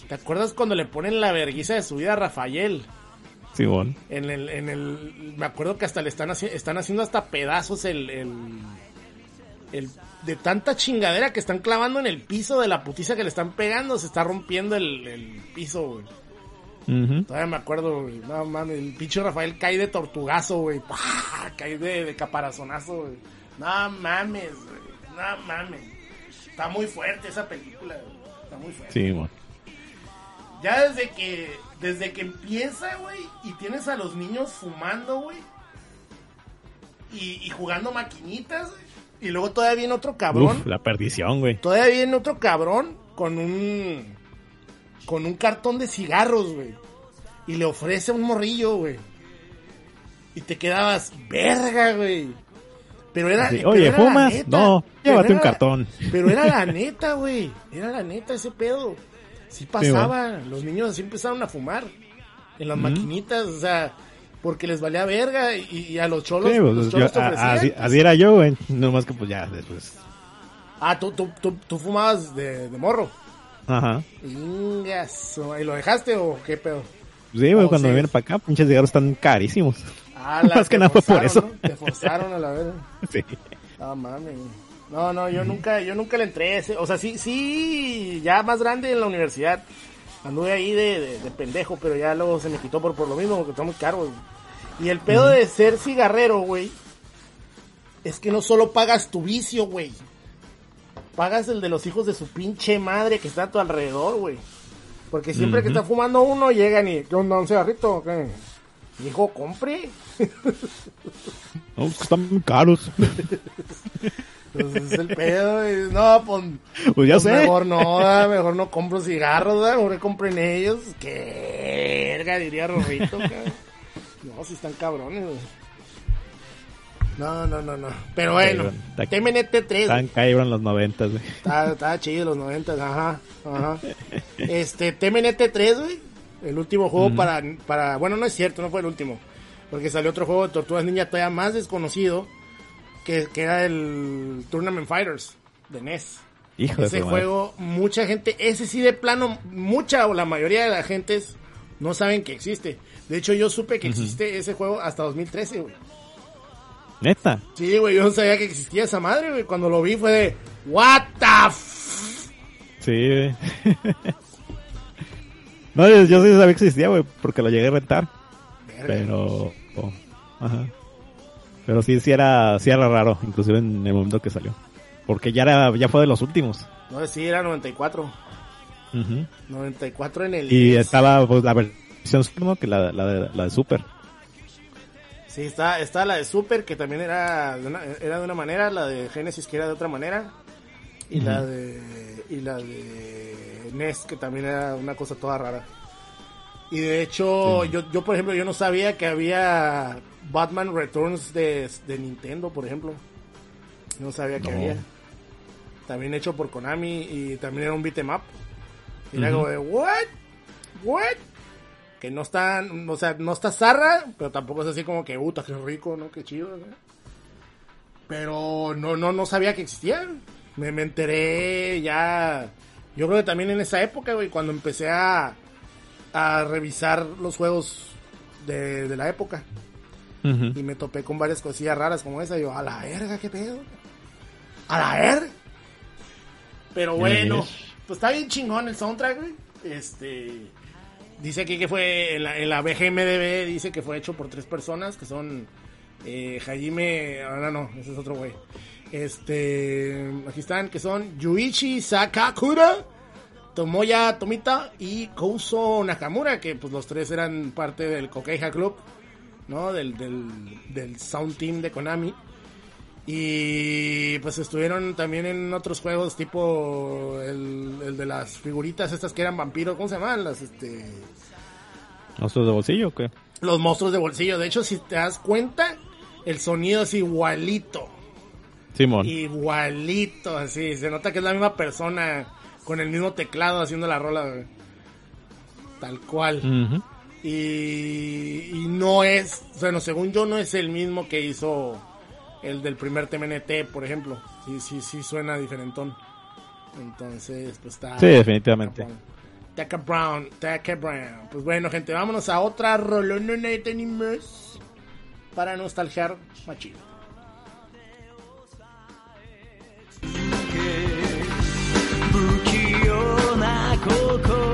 ¿Te acuerdas cuando le ponen la verguiza de su vida a Rafael? Simón. En el, en el, me acuerdo que hasta le están, haci- están haciendo hasta pedazos el, el, el- de tanta chingadera que están clavando en el piso de la putiza que le están pegando, se está rompiendo el, el piso, güey. Todavía me acuerdo, güey. No mames, el pinche Rafael cae de tortugazo, güey. ¡Pah! Cae de, de caparazonazo, güey. No mames, güey. No mames. Está muy fuerte esa película, güey. Está muy fuerte. Sí, mon. Ya desde que desde que empieza, güey, y tienes a los niños fumando, güey. Y, y jugando maquinitas, güey. Y luego todavía viene otro cabrón. Uf, la perdición, güey. Todavía viene otro cabrón con un. Con un cartón de cigarros, güey. Y le ofrece un morrillo, güey. Y te quedabas, verga, güey. Pero era. Sí, pero Oye, era la ¿fumas? neta. No, llévate un cartón. Pero era la neta, güey. Era la neta ese pedo. Sí pasaba. Los niños así empezaron a fumar. En las maquinitas, o sea, porque les valía verga. Y, y a los cholos, Sí, pues, los yo- cholos te a- ofrecían. así, pues. así era yo, güey. No más que pues ya después. Ah, ¿tú, tú, tú, tú fumabas de, de morro. Ajá. ¿Y lo dejaste o qué pedo? Sí, güey, cuando me vienen para acá, pinches cigarros están carísimos. Ah, la- Más que te nada fue por forzaron, eso. ¿no? Te forzaron a la verga. Sí. No mames. No, no, yo nunca, yo nunca le entré ese. O sea, sí, sí, ya más grande en la universidad. Anduve ahí de, de, de pendejo, pero ya luego se me quitó por, por lo mismo, porque está muy caro. güey. Y el pedo de ser cigarrero, güey, es que no solo pagas tu vicio, güey. Pagas el de los hijos de su pinche madre que está a tu alrededor, güey. Porque siempre que está fumando uno, llegan y, ¿qué onda, un cigarrito? ¿Qué? Hijo, compre. No, están muy caros. Entonces es el pedo, y, no, pues, Pues ya pues sé. mejor no, ¿verdad? mejor no compro cigarros, ¿verdad? mejor compren ellos. Qué verga, diría Rorrito. No, si están cabrones, güey. No, no, no, no. Pero bueno, TMNT 3, Están caíron los noventas, güey. Estaba, chido los 90, ajá, ajá. Este, TMNT 3, güey. El último juego para, para, bueno, no es cierto, no fue el último. Porque salió otro juego de Tortugas Ninja todavía más desconocido, que, que era el Tournament Fighters de NES. Hijo de Ese madre. juego, mucha gente, ese sí de plano, mucha o la mayoría de la gente no saben que existe. De hecho, yo supe que existe ese juego hasta 2013, güey. Neta. Sí, güey, yo no sabía que existía esa madre, güey. Cuando lo vi fue de, what the f Sí, güey. no, yo, yo sí sabía que existía, güey, porque lo llegué a rentar. Verga. Pero. oh, ajá. Pero sí, sí era, sí era raro, inclusive en el momento que salió. Porque ya era, ya fue de los últimos. No, sí, era 94. Ujú. 94 en el Y 10. estaba pues, la versión. Que la, la, de, la de Super. Sí, está, está la de Super, que también era de, una, era de una manera, la de Genesis, que era de otra manera. Y la de y la de NES, que también era una cosa toda rara. Y de hecho, yo, yo, por ejemplo, yo no sabía que había Batman Returns de, de Nintendo, por ejemplo. No sabía que No. había. También hecho por Konami y también era un beat'em up. Y era Ujú. como de, ¿what? ¿What? Que no está, o sea, no está zarra, pero tampoco es así como que, puta, qué rico, ¿no? Qué chido, ¿no? Pero no, no, no sabía que existía. Me, me enteré ya, yo creo que también en esa época, güey, cuando empecé a, a revisar los juegos de, de la época. Y me topé con varias cosillas raras como esa. Y yo, a la verga, qué pedo. A la verga. Pero bueno, Yes. pues está bien chingón el soundtrack, güey. Este. Dice aquí que fue en la, en BGMDB, dice que fue hecho por tres personas, que son eh, Hajime, ahora no, ese es otro güey. Este, aquí están, que son Yuichi Sakakura, Tomoya Tomita y Kouso Nakamura, que pues los tres eran parte del Kokeija Club, ¿no? Del, del Sound Team de Konami. Y pues estuvieron también en otros juegos tipo el, el de las figuritas estas que eran vampiros, ¿cómo se llaman? Las este ¿Monstruos de bolsillo o qué? los monstruos de bolsillo. De hecho, si te das cuenta, el sonido es igualito. Simón. Igualito, así. Se nota que es la misma persona con el mismo teclado haciendo la rola. güey. Tal cual. Y, y no es, bueno, según yo no es el mismo que hizo el del primer TMNT, por ejemplo. Sí, sí, sí suena diferentón. Entonces, pues está... Sí, definitivamente. Taka Brown, Taka Brown. Pues bueno, gente, vámonos a otra rolona de tenemos para nostalgiar machito. Pues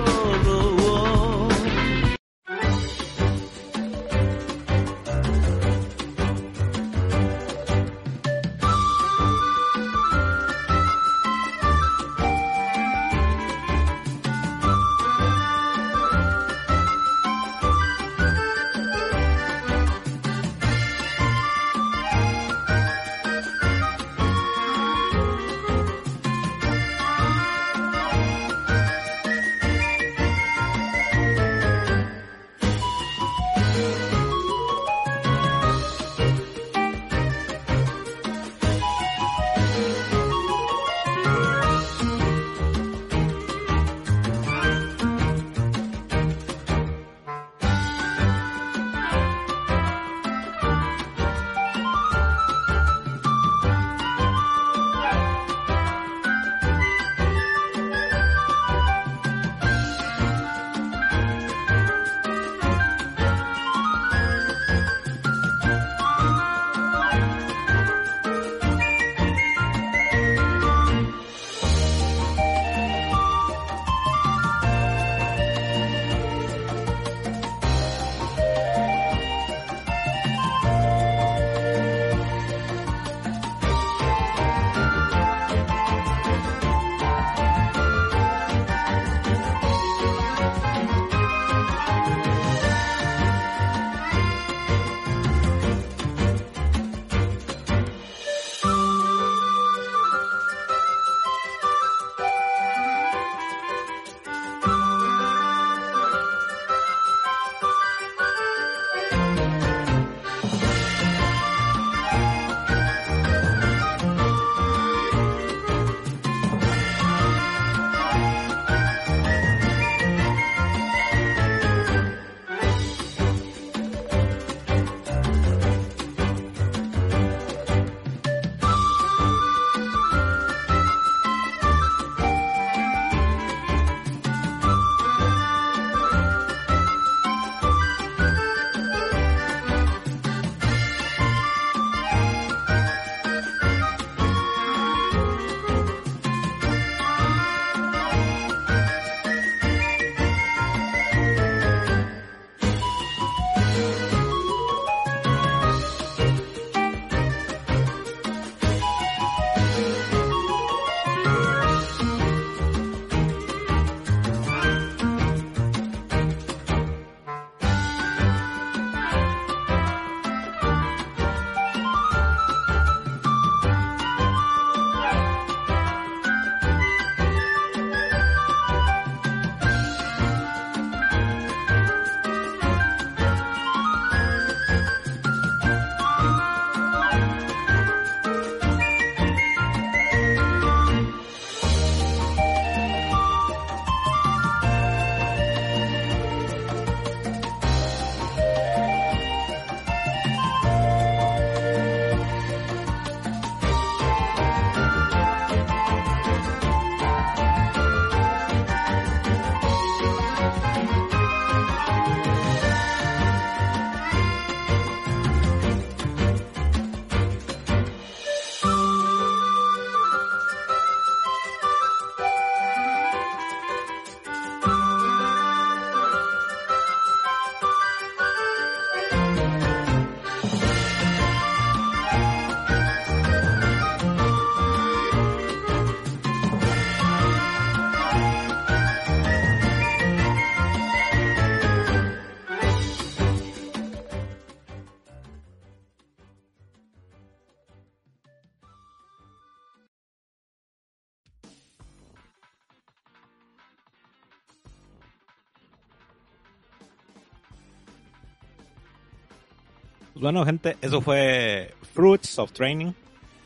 bueno, gente, eso fue Fruits of Training,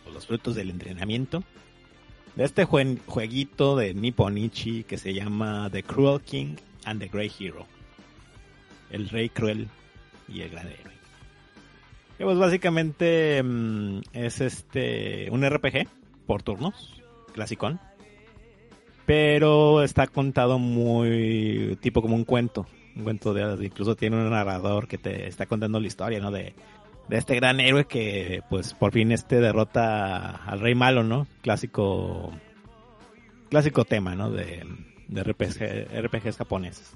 o los frutos del entrenamiento, de este jue- jueguito de Nipponichi que se llama The Cruel King and the Great Hero. El rey cruel y el gran héroe. Que pues básicamente mm, es este un RPG por turnos, clasicón. Pero está contado muy tipo como un cuento, un cuento de. Incluso tiene un narrador que te está contando la historia, ¿no? De, de este gran héroe que pues por fin este derrota al rey malo, ¿no? Clásico clásico tema, ¿no? De, de RPG, RPGs japoneses.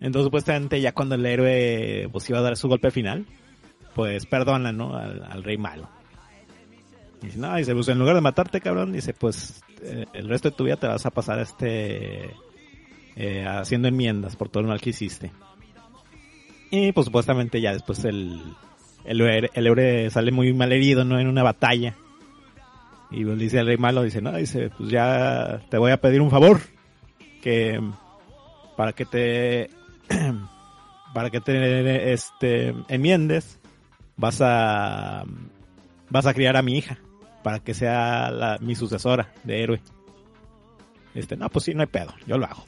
Entonces supuestamente ya cuando el héroe pues iba a dar su golpe final, pues perdona, ¿no? Al, rey malo. Y dice, no, dice, pues en lugar de matarte, cabrón, dice, pues eh, el resto de tu vida te vas a pasar este eh, haciendo enmiendas por todo el mal que hiciste. Y pues supuestamente ya después el, el, héroe- sale muy mal herido, ¿no? En una batalla. Y pues dice el rey malo, dice, no, dice, pues ya te voy a pedir un favor. Que para que te para que te este enmiendes vas a vas a criar a mi hija para que sea la, mi sucesora de héroe. Este, no, pues sí, no hay pedo, yo lo hago.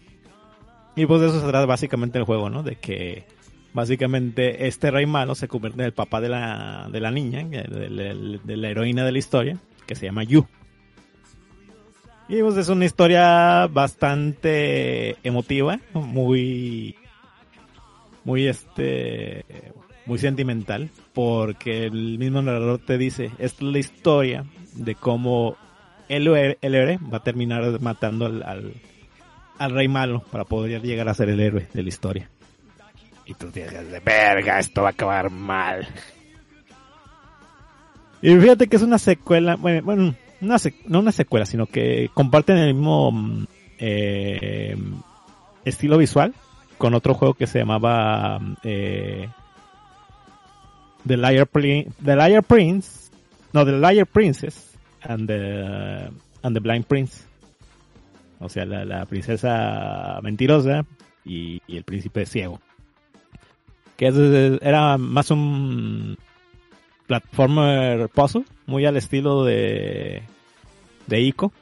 Y pues de eso se trata básicamente el juego, ¿no? De que básicamente este rey malo se convierte en el papá de la, de la niña, de, la heroína de la historia, que se llama Yu. Y pues es una historia bastante emotiva, muy, muy este, muy sentimental, porque el mismo narrador te dice, esta es la historia de cómo el héroe va a terminar matando al, al, al rey malo para poder llegar a ser el héroe de la historia. Y tú dices, de verga, esto va a acabar mal. Y fíjate que es una secuela, bueno, bueno, no una secuela, sino que comparten el mismo mm, eh, estilo visual con otro juego que se llamaba mm, eh, The Liar, The Liar Prince, no, The Liar Princess and the, and the Blind Prince. O sea, la, princesa mentirosa y el príncipe ciego. Que era más un platformer puzzle, muy al estilo de, de Ico.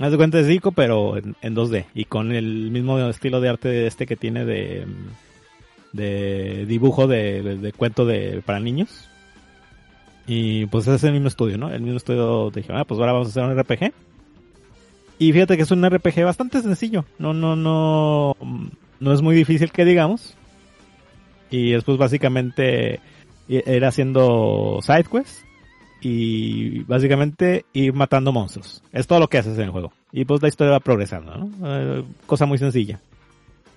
Haz de cuenta es Ico, pero en, en 2D y con el mismo estilo de arte de este que tiene de, de dibujo de, de- de cuento de, para niños. Y pues es el mismo estudio, ¿no? El mismo estudio dijeron, ah, pues ahora vamos a hacer un RPG. Y fíjate que es un RPG bastante sencillo. No, no, no, no es muy difícil que digamos. Y después básicamente i- era haciendo side quests y básicamente ir matando monstruos. Es todo lo que haces en el juego. Y pues la historia va progresando, ¿no? Eh, cosa muy sencilla.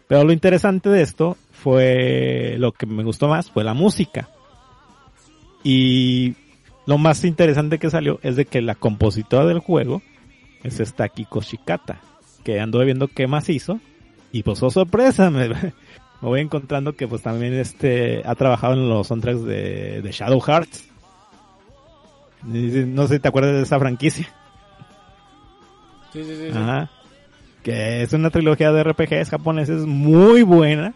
Pero lo interesante de esto fue lo que me gustó más, fue la música. Y lo más interesante que salió es de que la compositora del juego es esta Kiko Shikata, que anduve viendo qué más hizo. Y pues, oh sorpresa, me, me voy encontrando que pues también este ha trabajado en los soundtracks de, de Shadow Hearts. No sé si te acuerdas de esa franquicia. Sí, sí, sí. Ajá. Que es una trilogía de RPGs japoneses muy buena.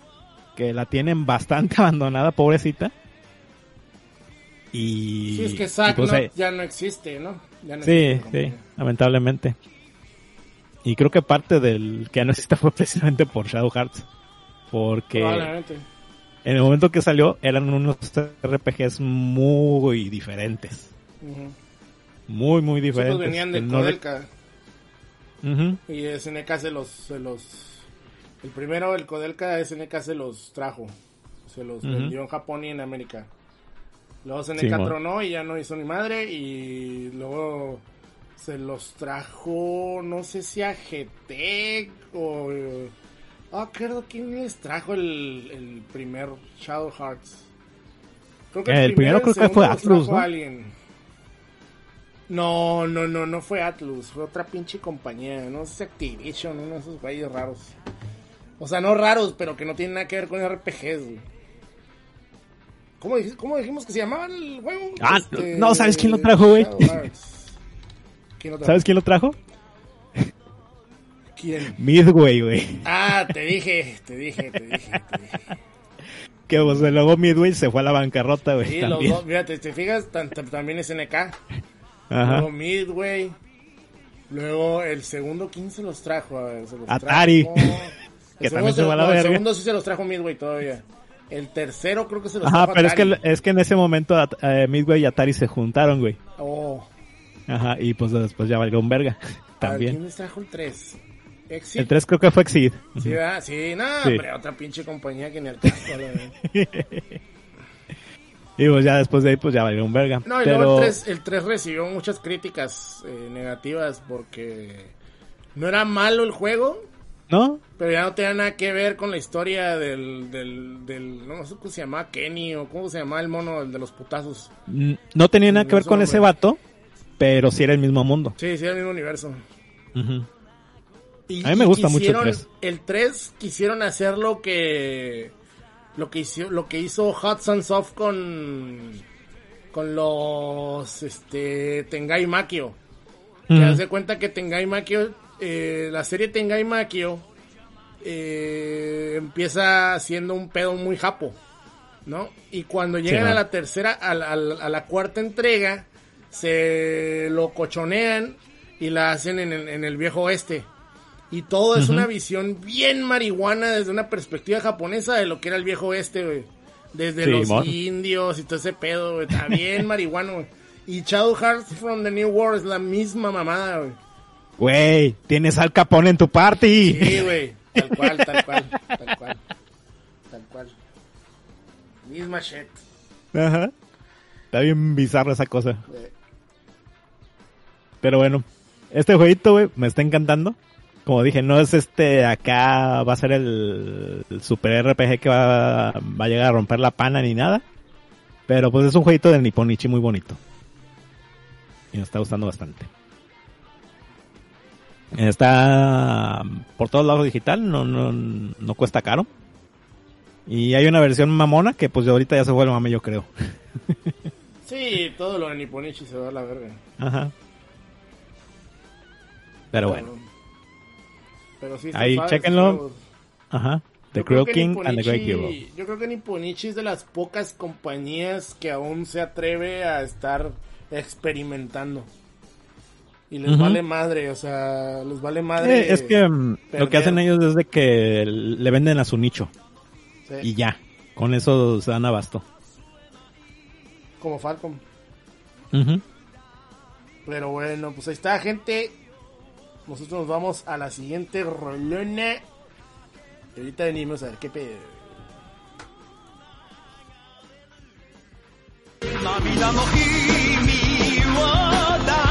Que la tienen bastante abandonada, pobrecita. Y. Sí, es que Zack pues, no- eh, ya no existe, ¿no? Ya no Sí, existe sí, lamentablemente. Y creo que parte del que ya no existe fue precisamente por Shadow Hearts. Porque en el momento que salió eran unos RPGs muy diferentes. Muy, muy Sí, pues diferentes. venían de Codelca. Y SNK se los, se los... El primero, el Codelca, SNK se los trajo. Se los vendió en Japón y en América. Luego SNK Simón. tronó y ya no hizo ni madre. Y luego se los trajo, no sé si a GT o... Ah, creo quién les trajo el, el primer Shadow Hearts. Creo El primero creo que fue Atlus, ¿no? No, no, no, no fue Atlus, fue otra pinche compañía, no sé si Activision, uno de esos güeyes raros. O sea, no raros, pero que no tienen nada que ver con RPGs, güey. ¿Cómo, dij- cómo dijimos que se llamaba el juego? Ah, no, ¿sabes quién lo trajo, güey? Shadow Hearts. ¿Quién lo trajo? ¿Sabes quién lo trajo? ¿Quién? Midway, güey. Ah, te dije, te dije, te dije, te dije. que pues, luego Midway se fue a la bancarrota, güey. Sí, los también. dos, fíjate, te fijas, tan- también SNK. Ajá. Luego Midway. Luego el segundo, ¿quién se los trajo? A ver, se los Atari. trajo- Que El también segundo se a la no, el segundo sí se los trajo Midway todavía. El tercero creo que se los Ajá, trajo pero es que, es que en ese momento eh, Midway y Atari se juntaron, güey. Oh, Ajá, y pues después ya valió un verga. ver, ¿quién También. les trajo el 3? Exit. El 3 creo que fue Exceed. Sí, ¿verdad? Sí, no, Sí. hombre, otra pinche compañía que ni al caso. Y pues ya después de ahí, pues ya valió un verga. No, y pero... luego el 3, el 3 recibió muchas críticas eh, negativas porque no era malo el juego, ¿No? pero ya no tenía nada que ver con la historia del, del, del no sé cómo se llamaba, Kenny o cómo se llamaba el mono, el de los putazos. Mm, No tenía nada que ver con ese vato, pero sí era el mismo mundo. Sí, sí, era el mismo universo. Ujú. Y- A mí me gusta mucho el quisieron- 3. El 3 quisieron hacer lo que lo que hizo lo que hizo Hudson Soft con con los este Tengai Makio. Que Ujú. haz de cuenta que Tengai Makio eh, la serie Tengai Makio eh, empieza siendo un pedo muy japo, ¿no? Y cuando llegan a la tercera, a la, a la- a la cuarta entrega, se lo cochonean y la hacen en el, en el viejo oeste. Y todo es una visión bien marihuana desde una perspectiva japonesa de lo que era el viejo oeste, güey. Desde Sí, los indios y todo ese pedo, güey. Está bien marihuano, güey. Y Shadow Hearts from the New World es la misma mamada, güey. Güey, tienes al Capone en tu party. Sí, güey. Tal cual, tal cual, tal cual. Tal cual. Misma shit. Ajá. Está bien bizarro esa cosa. Pero bueno, este jueguito, güey, me está encantando. Como dije, no es este acá, va a ser el, el super RPG que va, va a llegar a romper la pana ni nada. Pero pues es un jueguito de Nipponichi muy bonito. Y me está gustando bastante. Está por todos lados digital, no, no, no cuesta caro. Y hay una versión mamona que pues ahorita ya se vuelve mame yo creo. Sí, todo lo de Nipponichi se va a la verga. Ajá. Pero bueno. Pero sí, Ahí, juegos. Ajá. The Crow King and the Great Hero. Yo creo que Nipponichi es de las pocas compañías que aún se atreve a estar experimentando. Y les vale madre, o sea, les vale madre. Eh, es que mm, lo que hacen ellos es de que le venden a su nicho Sí, y ya. Con eso se dan abasto. Como Falcom. Ujú. Pero bueno, pues ahí está, gente Nosotros nos vamos a la siguiente rolona. Y ahorita venimos a ver qué pedo. 涙の君を抱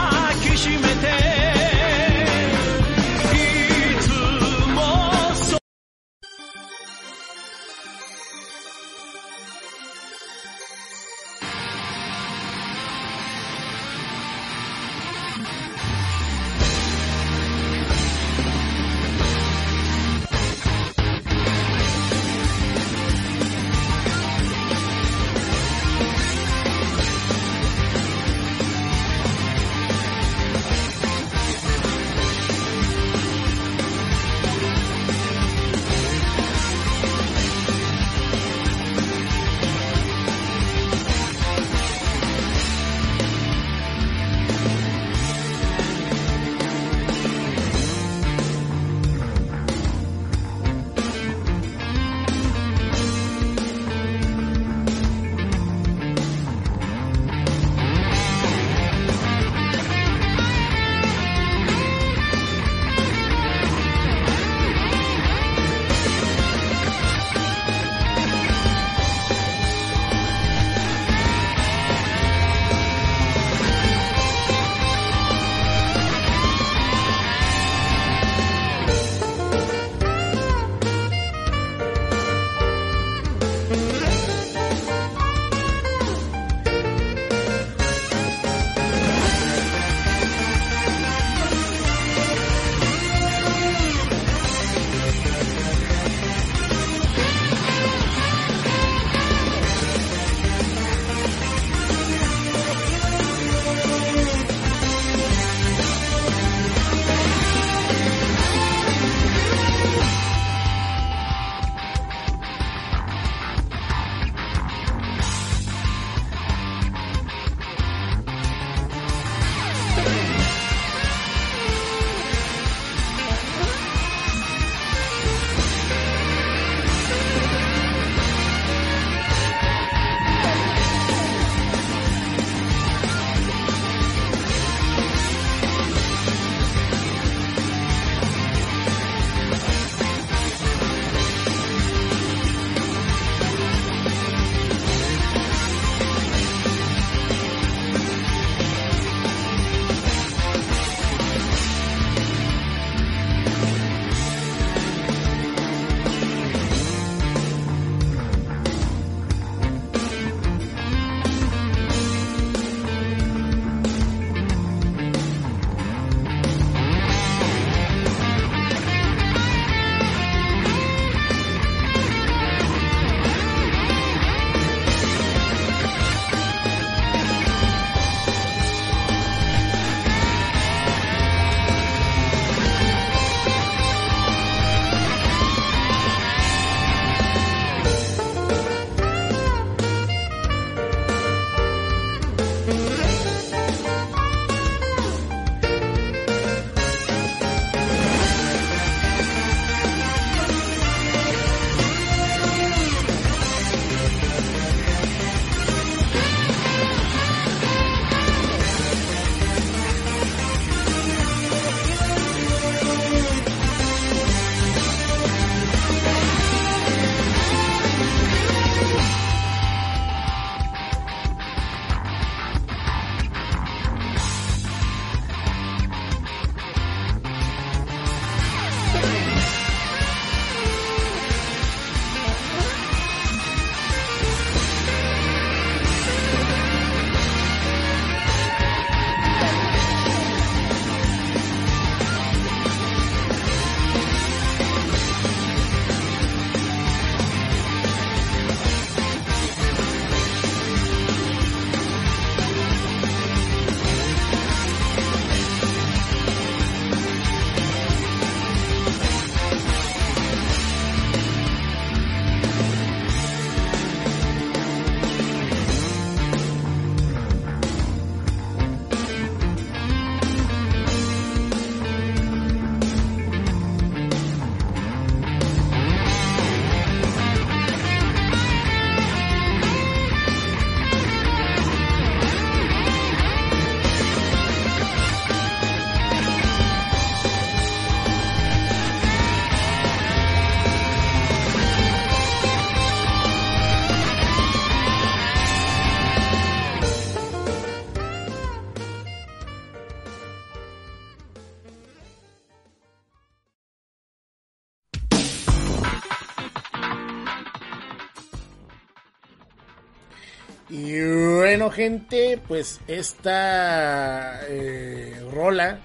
gente, pues esta eh, rola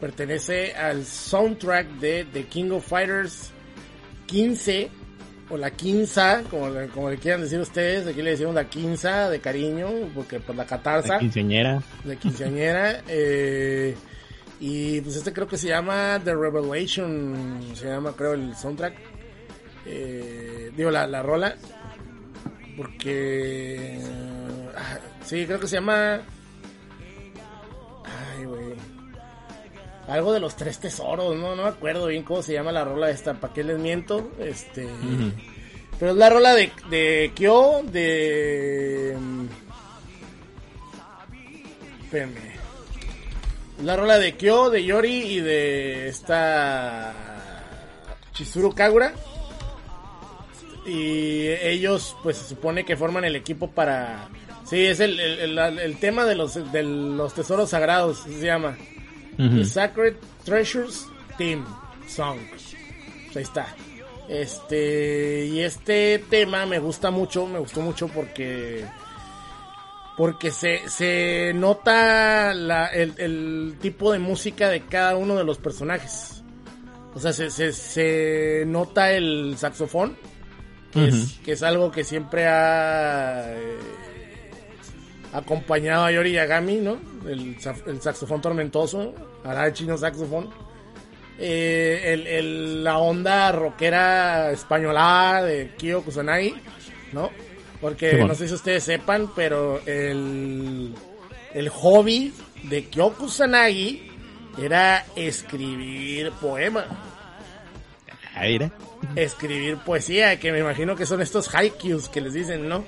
pertenece al soundtrack de The King of Fighters 15 o la quinza, como, como le quieran decir ustedes, aquí le decimos la quinza de cariño, porque pues la catarza La quinceañera. de quinceañera. eh, y pues este creo que se llama The Revelation, se llama creo el soundtrack. Eh, digo, la, la rola. Porque... ah, sí, creo que se llama... Ay, güey. Algo de los tres tesoros, no, no me acuerdo bien cómo se llama la rola esta, ¿para qué les miento? Este... Pero es la rola de, de Kyo, de... Espérenme. La rola de Kyo, de Yori y de esta Chizuru Kagura. Y ellos, pues se supone que forman el equipo para. Sí, es el, el, el- el tema de los, de los tesoros sagrados, se llama. The Sacred Treasures Theme Song. Pues ahí está. Este, y este tema me gusta mucho, me gustó mucho porque porque se, se nota la, el, el tipo de música de cada uno de los personajes. O sea, se, se, se nota el saxofón, que, es, que es algo que siempre ha eh, acompañado a Yori Yagami, ¿no? El, el saxofón tormentoso, saxofón. Eh, el, el- la onda rockera española de Kyo Kusanagi, ¿no? Porque no sé si ustedes sepan, pero el, el hobby de Kyo Kusanagi era escribir poema, Aire. escribir poesía, que me imagino que son estos haikus que les dicen, ¿no?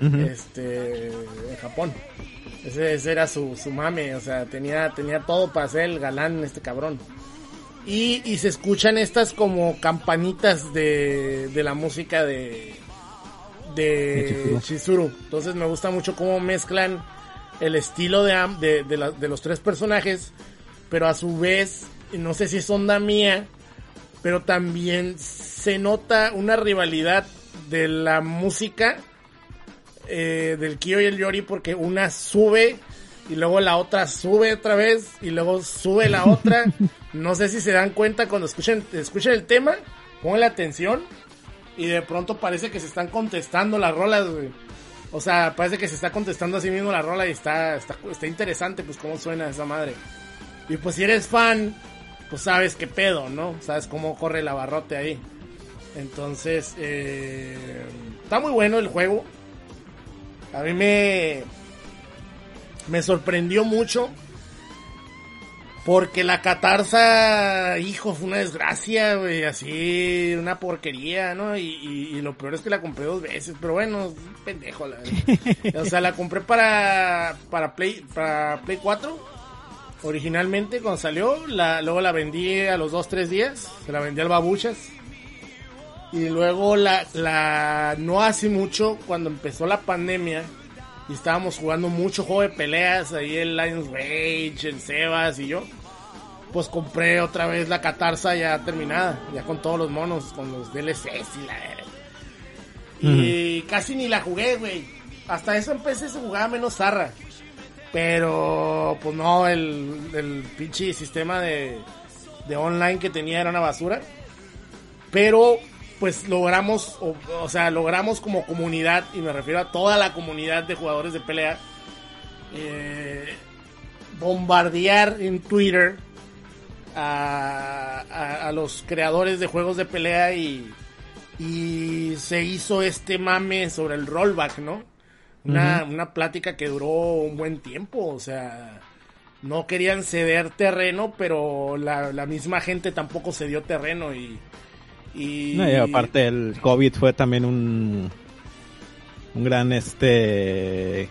Este en Japón. Ese, ese era su, su mame, o sea, tenía, tenía todo para ser el galán este cabrón. Y, y se escuchan estas como campanitas de, de la música de, de Chizuru. Entonces me gusta mucho cómo mezclan el estilo de, de, de la- de los tres personajes, pero a su vez, no sé si es onda mía, pero también se nota una rivalidad de la música eh, del Kyo y el Yori porque una sube y luego la otra sube otra vez y luego sube la otra. No sé si se dan cuenta cuando escuchen, escuchen el tema, pongan la atención y de pronto parece que se están contestando las rolas, güey. O sea, parece que se está contestando a sí mismo la rola y está, está, está interesante pues cómo suena esa madre. Y pues si eres fan, pues sabes qué pedo, ¿no? Sabes cómo corre el abarrote ahí. Entonces, eh, está muy bueno el juego. A mí me, me sorprendió mucho. Porque la catarza, hijo, fue una desgracia, güey, así, una porquería, ¿no? Y, y- lo peor es que la compré dos veces, pero bueno, pendejo, la. O sea, la compré para, para Play, para Play 4, originalmente cuando salió, la, luego la vendí a los dos, tres días, se la vendí al babuchas. Y luego la, la, no hace mucho, cuando empezó la pandemia, y estábamos jugando mucho juego de peleas, ahí el Lions Rage, el Sebas y yo, pues compré otra vez la catarza ya terminada, ya con todos los monos, con los DLCs y la... Y casi ni la jugué, güey. Hasta eso empecé se jugaba menos zarra. Pero, pues no, el, el pinche sistema de, de online que tenía era una basura. Pero, pues logramos, o, o sea, logramos como comunidad, y me refiero a toda la comunidad de jugadores de pelea, eh, bombardear en Twitter a, a- a los creadores de juegos de pelea y, y se hizo este mame sobre el rollback, ¿no? Una, una plática que duró un buen tiempo, o sea, no querían ceder terreno, pero la, la misma gente tampoco cedió terreno y... y No, y aparte el COVID fue también un un gran este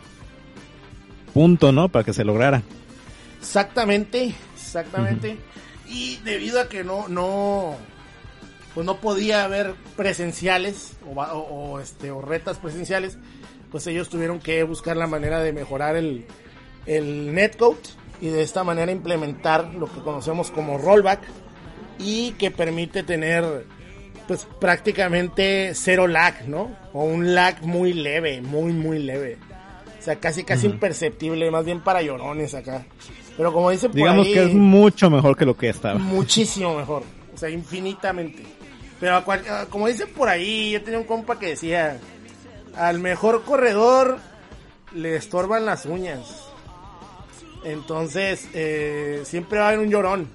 punto, ¿no? Para que se lograra. Exactamente, exactamente. Y debido a que no, no, pues no podía haber presenciales o, o, este, o retas presenciales, pues ellos tuvieron que buscar la manera de mejorar el, el netcode y de esta manera implementar lo que conocemos como rollback y que permite tener pues prácticamente cero lag, ¿no? O un lag muy leve, muy muy leve. O sea, casi, casi imperceptible, más bien para llorones acá. Pero como dice por Digamos ahí, que es mucho mejor que lo que estaba. muchísimo mejor. O sea, infinitamente. Pero a cual- a- como dicen por ahí, yo tenía un compa que decía, al mejor corredor le estorban las uñas. Entonces, eh, siempre va a haber un llorón.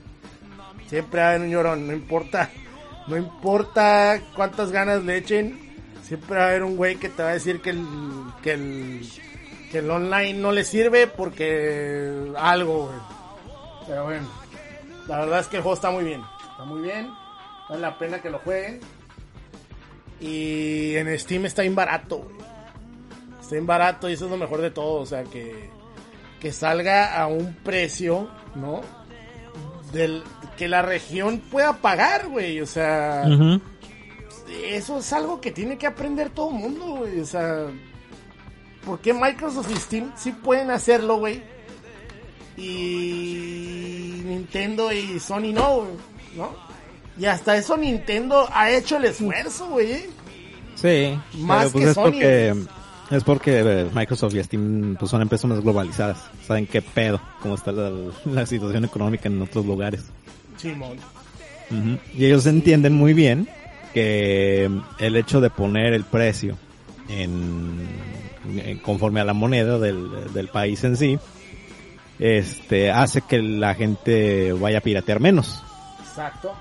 Siempre va a haber un llorón, no importa. No importa cuántas ganas le echen. Siempre va a haber un güey que te va a decir que el, que el, que el online no le sirve porque algo, güey. Pero bueno, la verdad es que el juego está muy bien. Está muy bien. Vale la pena que lo jueguen. Y en Steam está bien barato, güey. Está bien barato y eso es lo mejor de todo. O sea, que, que salga a un precio, ¿no? Del, que la región pueda pagar, güey. O sea, eso es algo que tiene que aprender todo el mundo, güey. O sea, ¿por qué Microsoft y Steam sí pueden hacerlo, güey? Y Nintendo y Sony no, güey, ¿no? Y hasta eso Nintendo ha hecho el esfuerzo, güey. ¿eh? Sí, Más pero pues que es Sony, porque es porque eh, Microsoft y Steam pues son empresas más globalizadas, saben qué pedo, cómo está la, la situación económica en otros lugares. Simón. Y ellos entienden muy bien que el hecho de poner el precio en, en- conforme a la moneda del, del país en sí, este hace que la gente vaya a piratear menos. Exacto.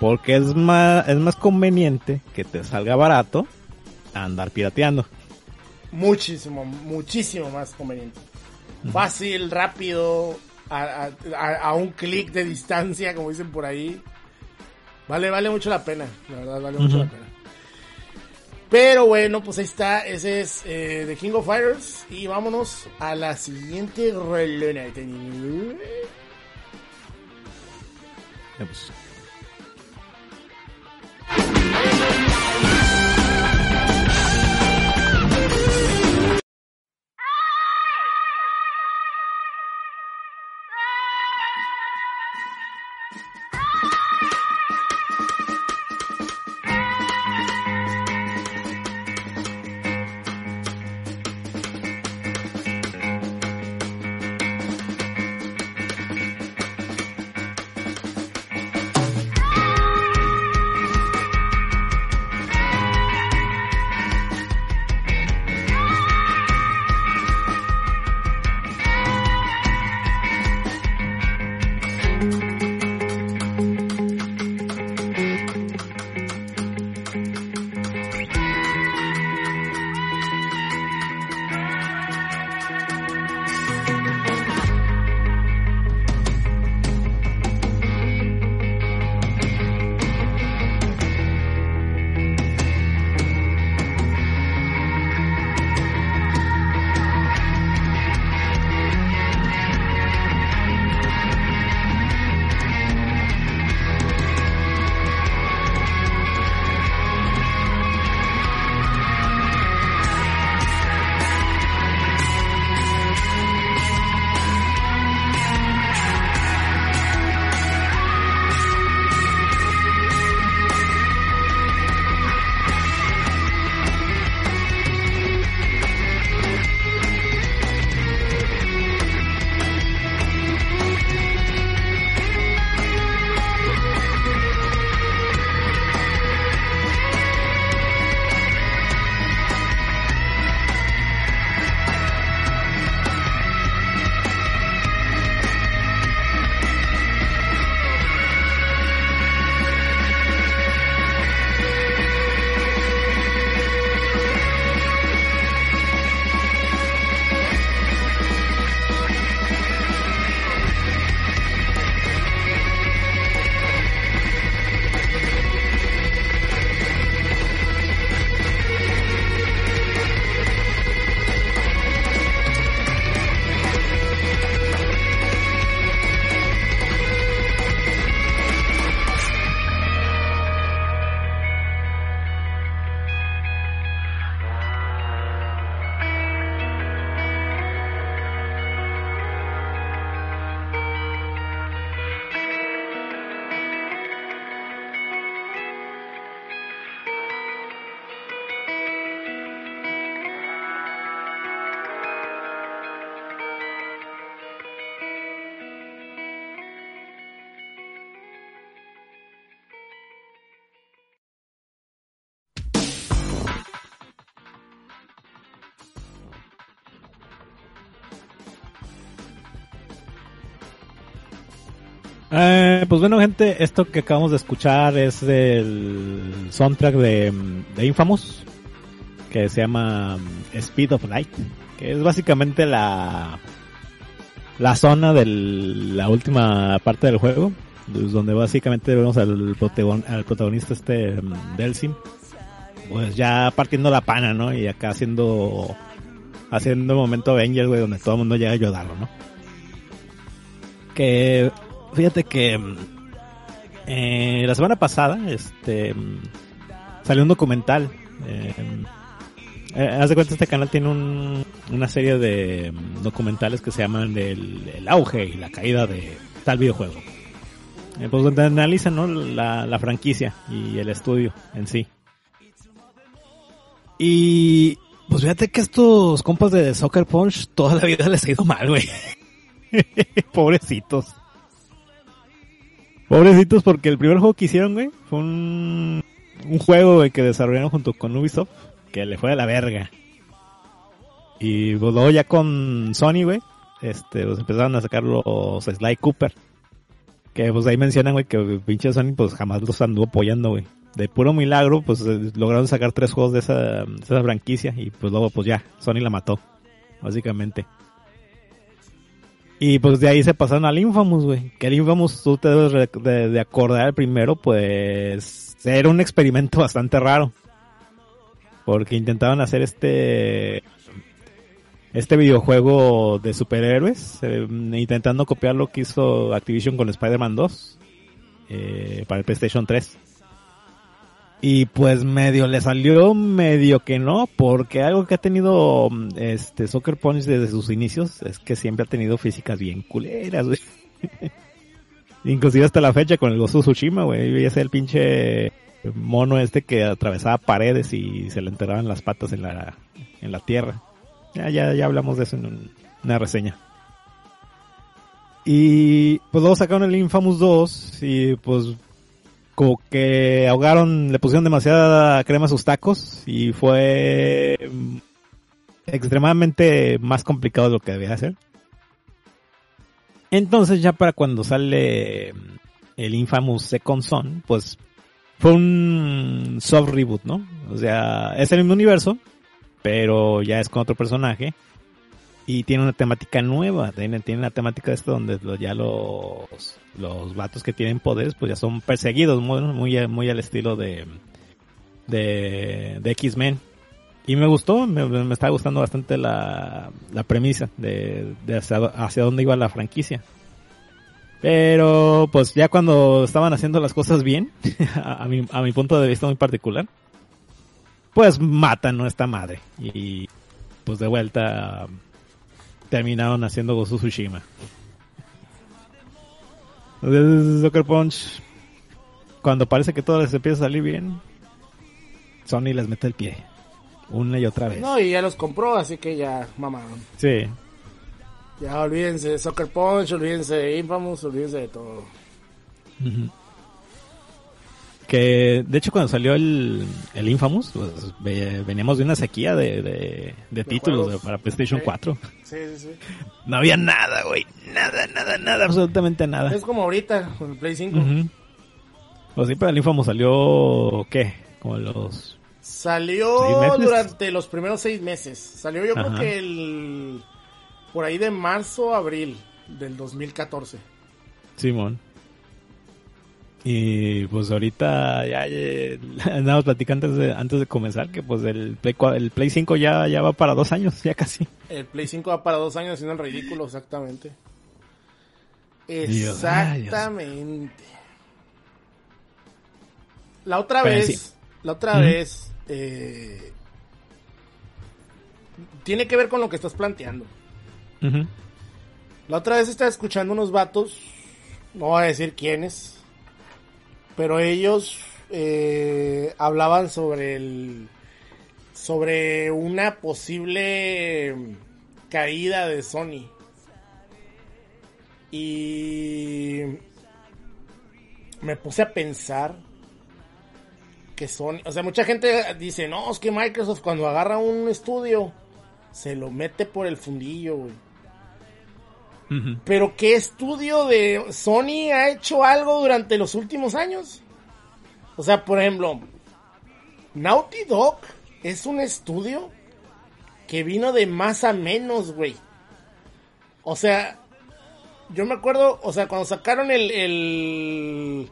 Porque es más, es más conveniente que te salga barato a andar pirateando. Muchísimo, muchísimo más conveniente. Fácil, rápido, a, a- a- a un clic de distancia, como dicen por ahí. Vale, vale mucho la pena, la verdad, vale mucho la pena. Pero bueno, pues ahí está, ese es eh, The King of Fighters. Y vámonos a la siguiente relena. Eh, pues bueno, gente, esto que acabamos de escuchar es del soundtrack de, de Infamous, que se llama mm, Speed of Light, que es básicamente la la zona de la última parte del juego, pues, donde básicamente vemos al, protagon- al protagonista este mm, Delsin, pues ya partiendo la pana, ¿no? Y acá haciendo haciendo momento Avengers, güey, donde todo el mundo llega a ayudarlo, ¿no? Que fíjate que mm, eh, la semana pasada, este, mm, salió un documental. eh, eh, haz de cuenta este canal tiene un- una serie de mm, documentales que se llaman el, el auge y la caída de tal videojuego. Eh, pues donde analizan ¿no? la, la franquicia y el estudio en sí. Y pues fíjate que estos compas de Soccer Punch toda la vida les ha ido mal, güey. Pobrecitos. Pobrecitos porque el primer juego que hicieron, güey, fue un, un juego, güey, que desarrollaron junto con Ubisoft, que le fue de la verga. Y pues, luego ya con Sony, güey, este, pues empezaron a sacar los Sly Cooper. Que pues ahí mencionan, güey, que pinche Sony pues jamás los anduvo apoyando, güey. De puro milagro, pues eh, lograron sacar tres juegos de esa, de esa franquicia y pues luego pues ya, Sony la mató, básicamente. Y pues de ahí se pasaron al Infamous, güey. Que el Infamous, tú te debes de, acordar primero, pues era un experimento bastante raro. Porque intentaban hacer este este videojuego de superhéroes, eh, intentando copiar lo que hizo Activision con Spider-Man 2 eh, para el PlayStation 3. Y pues medio le salió, medio que no, porque algo que ha tenido mm, este Soccer Punch desde sus inicios es que siempre ha tenido físicas bien culeras, güey. Inclusive hasta la fecha con el of Tsushima, güey, veías el pinche mono este que atravesaba paredes y se le enterraban las patas en la, en la tierra. Ya, ya, ya hablamos de eso en un- una reseña. Y pues luego sacaron el Infamous 2 y pues como que ahogaron, le pusieron demasiada crema a sus tacos y fue extremadamente más complicado de lo que debía ser. Entonces ya para cuando sale el Infamous Second Son, pues fue un soft reboot, ¿no? O sea, es el mismo universo, pero ya es con otro personaje y tiene una temática nueva, tiene, tiene una temática esta donde ya los los vatos que tienen poderes pues ya son perseguidos muy muy, al estilo de de, de X-Men y me gustó, me, está gustando bastante la, la premisa de, de hacia, hacia dónde iba la franquicia. Pero pues ya cuando estaban haciendo las cosas bien, a mi, a mi punto de vista muy particular, pues matan a esta madre. Y pues de vuelta terminaron haciendo of Tsushima. Soccer Punch, cuando parece que todo les empieza a salir bien, Sony les mete el pie. Una y otra vez. No, y ya los compró, así que ya mamaron. Sí. Ya olvídense de Soccer Punch, olvídense de Infamous, olvídense de todo. Que de hecho cuando salió el, el Infamous, pues ve- veníamos de una sequía de, de, de títulos de- para PlayStation Sí. 4. Sí, sí, sí. No había nada, güey. Nada, nada, nada, absolutamente nada. Es como ahorita, con el Play 5. Ujú. Pues sí, pero el Infamous salió, ¿qué? Como los... ¿Seis Salió durante los primeros seis meses. Salió yo creo que el... Por ahí de marzo, abril del 2014. Simón. Y pues ahorita ya, ya andamos platicando antes de, antes de comenzar que pues el Play, el Play 5 ya, ya va para dos años, ya casi. El Play 5 va para dos años haciendo el ridículo, exactamente. Dios, ay, Dios. Exactamente. La otra Pero vez, sí. la otra vez, eh, tiene que ver con lo que estás planteando. La otra vez estaba escuchando unos vatos, no voy a decir quiénes, pero ellos eh, hablaban sobre el sobre una posible caída de Sony. Y me puse a pensar que Sony, o sea, mucha gente dice, no, es que Microsoft cuando agarra un estudio se lo mete por el fundillo, güey. Pero ¿qué estudio de Sony ha hecho algo durante los últimos años? O sea, por ejemplo, Naughty Dog es un estudio que vino de más a menos, güey. O sea, yo me acuerdo, o sea, cuando sacaron el, el...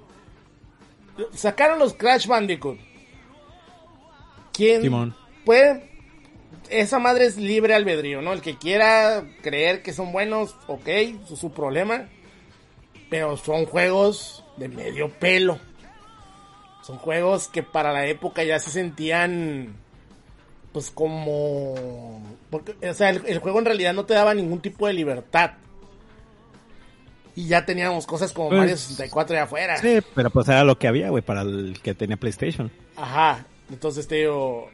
Sacaron los Crash Bandicoot. ¿Quién Simón. puede... Esa madre es libre albedrío, ¿no? El que quiera creer que son buenos, ok, es su problema. Pero son juegos de medio pelo. Son juegos que para la época ya se sentían pues como porque, o sea el, el juego en realidad no te daba ningún tipo de libertad y ya teníamos cosas como Pues, Mario 64 de afuera Sí, pero pues era lo que había, güey, para el que tenía PlayStation. ajá entonces te digo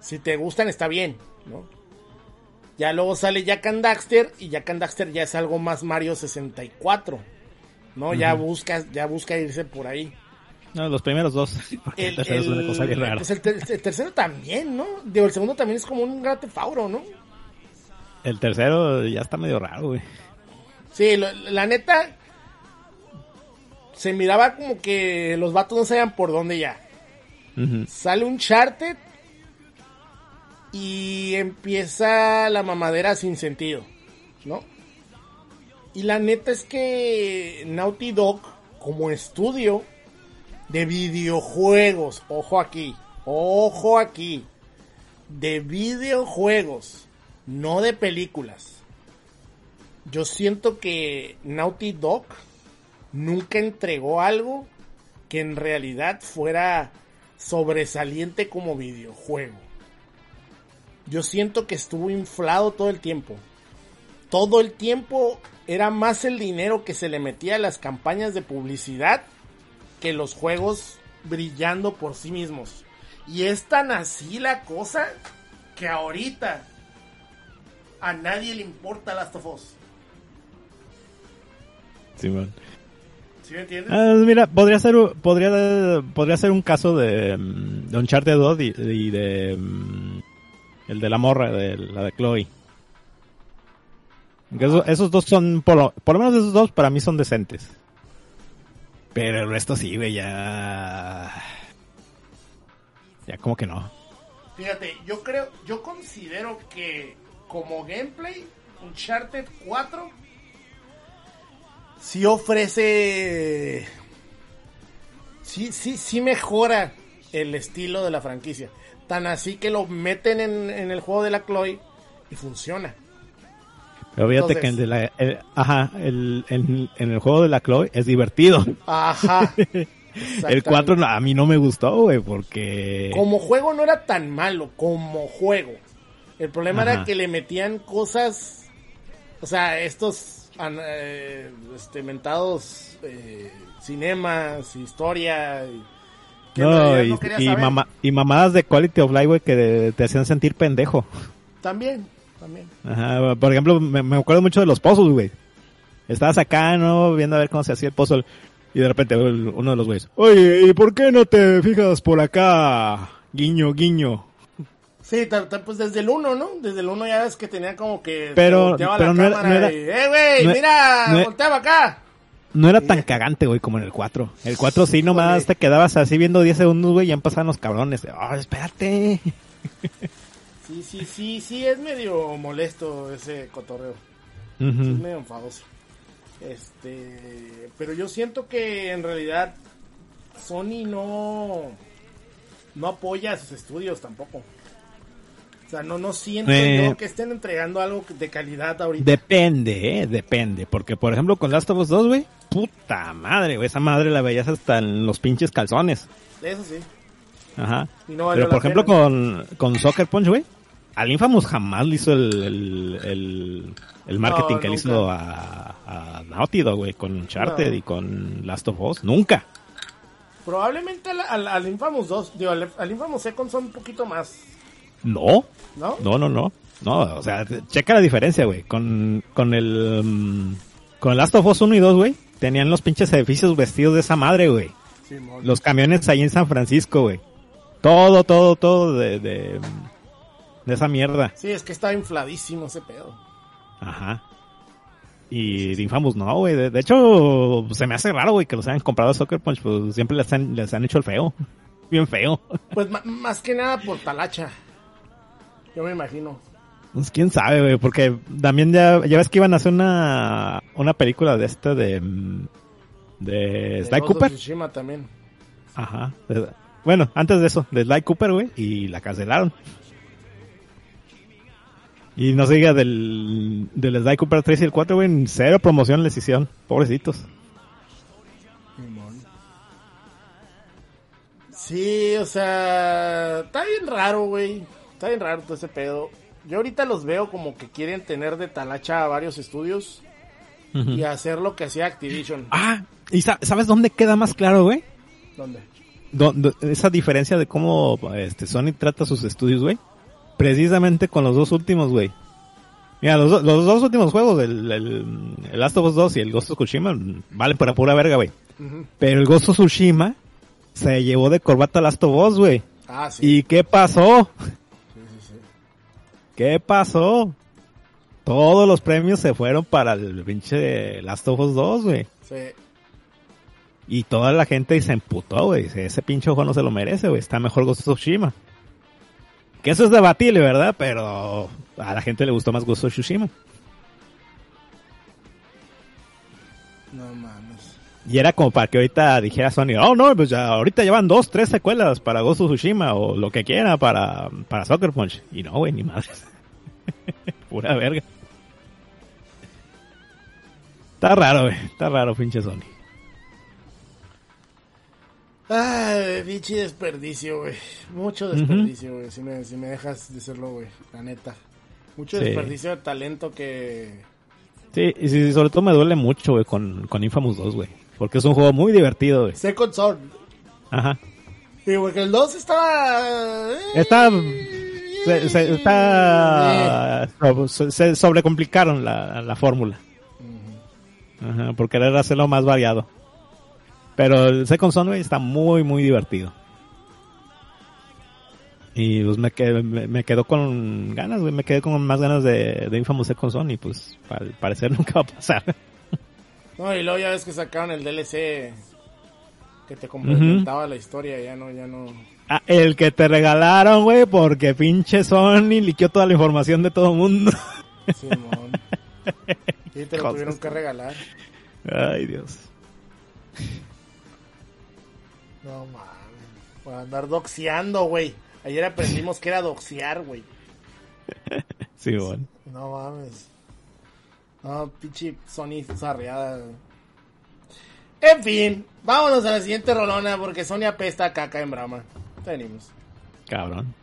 si te gustan está bien no ya luego sale Jack and Daxter y Jack and Daxter ya es algo más Mario 64 no ya buscas ya busca irse por ahí No, los primeros dos. porque el tercero es una cosa bien rara. pues el, ter- el tercero también, ¿no? Digo, el segundo también es como un Grand Theft Auto, ¿no? El tercero ya está medio raro, güey. Sí, lo- la neta se miraba como que los vatos no sabían por dónde ya. Sale un charted y empieza la mamadera sin sentido, ¿no? Y la neta es que Naughty Dog, como estudio de videojuegos, ojo aquí, ojo aquí, de videojuegos, no de películas. Yo siento que Naughty Dog nunca entregó algo que en realidad fuera sobresaliente como videojuego. Yo siento que estuvo inflado todo el tiempo. Todo el tiempo era más el dinero que se le metía a las campañas de publicidad que los juegos brillando por sí mismos. Y es tan así la cosa que ahorita a nadie le importa Last of Us. Simón. ¿Sí me entiendes? Ah, mira, podría ser, podría, podría ser un caso de, mm, de Uncharted 2 y, y de mm, el de la morra, de la de Chloe. Esos dos son, por lo, por lo menos esos dos para mí son decentes. Pero el resto sí, güey, ya... Ya como que no. Fíjate, yo creo, yo considero que como gameplay, Uncharted 4 sí ofrece, sí, sí, sí mejora el estilo de la franquicia. Tan así que lo meten en, en el juego de la Chloe y funciona. Pero fíjate Entonces- que el de la... el- ajá, el, el- en el juego de la Chloe es divertido. Ajá. El 4 a mí no me gustó, güey, porque... Como juego no era tan malo, como juego. El problema era que le metían cosas, o sea, estos eh, este, mentados eh, cinemas, historia. y- No, y, no y saber. mama- y mamadas de quality of life, güey, que te hacían sentir pendejo. También, también. Ajá, por ejemplo, me, me acuerdo mucho de los pozos, güey. Estabas acá, ¿no? Viendo a ver cómo se hacía el puzzle. Y de repente uno de los güeyes, oye, ¿y por qué no te fijas por acá? Guiño, guiño. Sí, pues desde el 1, ¿no? Desde el 1 ya ves que tenía como que... Pero- pero la no era- no ¡Eh, güey! no e- ¡Mira! no e- ¡Volteaba acá! No era tan cagante, güey, como en el 4. El 4 sí nomás te quedabas así viendo 10 segundos, güey, y ya empezaban los cabrones. Ah, espérate. Sí, sí, sí, sí, es medio molesto ese cotorreo. Sí, es medio enfadoso. Este, pero yo siento que en realidad Sony no no apoya a sus estudios tampoco. O sea, no no siento Eh. yo que estén entregando algo de calidad ahorita. Depende, eh, depende. Porque, por ejemplo, con Last of Us 2, güey, puta madre, güey, esa madre la veías hasta en los pinches calzones. Eso sí. Ajá. Y no Pero, por ejemplo, pena. con, con Soccer Punch, güey, al Infamous jamás le hizo el, el, el, el marketing No, que le hizo a, a Naughty Dog, güey, con Uncharted No. y con Last of Us. Nunca. Probablemente al, al, al Infamous 2, digo, al, al Infamous Second son un poquito más, No, ¿no? no, no, no. No, o sea, checa la diferencia, güey. Con, con el, mm, con Last of Us 1 y 2, güey, tenían los pinches edificios vestidos de esa madre, güey. Los camiones ahí en San Francisco, güey. Todo, todo, todo de, de, de esa mierda. Sí, es que estaba infladísimo ese pedo. Ajá. Y de Infamous no, güey. De, de hecho, se me hace raro, güey, que los hayan comprado a Soccer Punch. Pues siempre les han, les han hecho el feo. Bien feo. Pues más que nada por talacha. Yo me imagino. Pues quién sabe, güey, porque también ya, ya ves que iban a hacer una, una película de esta de, mm, de De Sly of Cooper. Tsushima también. Ajá. de- bueno, antes de eso, de Sly Cooper, güey, y la cancelaron. Y no se diga del, del Sly Cooper 3 y el 4, güey, en cero promoción les hicieron. Pobrecitos. Sí, o sea, está bien raro, güey. Está bien raro todo ese pedo. Yo ahorita los veo como que quieren tener de talacha a varios estudios y hacer lo que hacía Activision. Ah, ¿y sa- sabes dónde queda más claro, güey? ¿Dónde? Do- esa diferencia de cómo este Sony trata sus estudios, güey. Precisamente con los dos últimos, güey. Mira, los, do- los dos últimos juegos, el, el, el Last of Us 2 y el Ghost of Tsushima, valen para pura verga, güey. Pero el Ghost of Tsushima se llevó de corbata Last of Us, güey. Ah, sí. ¿Y qué pasó? ¿Qué pasó? Todos los premios se fueron para el pinche Last of Us 2, güey. Sí. Y toda la gente se emputó, güey. Dice, Ese pinche ojo no se lo merece, güey. Está mejor Ghost of Tsushima. Que eso es debatible, ¿verdad? Pero a la gente le gustó más Ghost of Tsushima. Y era como para que ahorita dijera Sony, oh no, pues ya ahorita llevan dos, tres secuelas para Ghost of Tsushima o lo que quiera para, para Soccer Punch. Y no, güey, ni madres. Pura verga. Está raro, güey. Está raro, pinche Sony. Ay, pinche desperdicio, güey. Mucho desperdicio, güey. Si me, si me dejas decirlo, güey. La neta. Mucho Sí. desperdicio de talento que... Sí, y sí, sobre todo me duele mucho, güey, con, con Infamous 2, güey. Porque es un juego muy divertido, güey. Second Sword. Ajá. Sí, porque el 2 estaba... eh, Está... Se, se- está... Se, se sobrecomplicaron la, la fórmula. Ajá, por querer hacerlo más variado. Pero el Second Son, güey, está muy, muy divertido. Y pues me quedé, me, me quedo con ganas, güey. Me quedé con más ganas de, de Infamous Second Son y pues al parecer nunca va a pasar. No, y luego ya ves que sacaron el DLC que te complementaba la historia, ya no, ya no... Ah, el que te regalaron, güey, porque pinche Sony liqueó toda la información de todo el mundo. Simón. Sí, te lo tuvieron que regalar. Ay, Dios. No mames. Por andar doxeando, güey. Ayer aprendimos que era doxear, güey. Sí, bueno. No mames. No, pinche Sony sarreada. En fin, vámonos a la siguiente rolona porque Sony apesta a caca en brama. Venimos. Cabrón.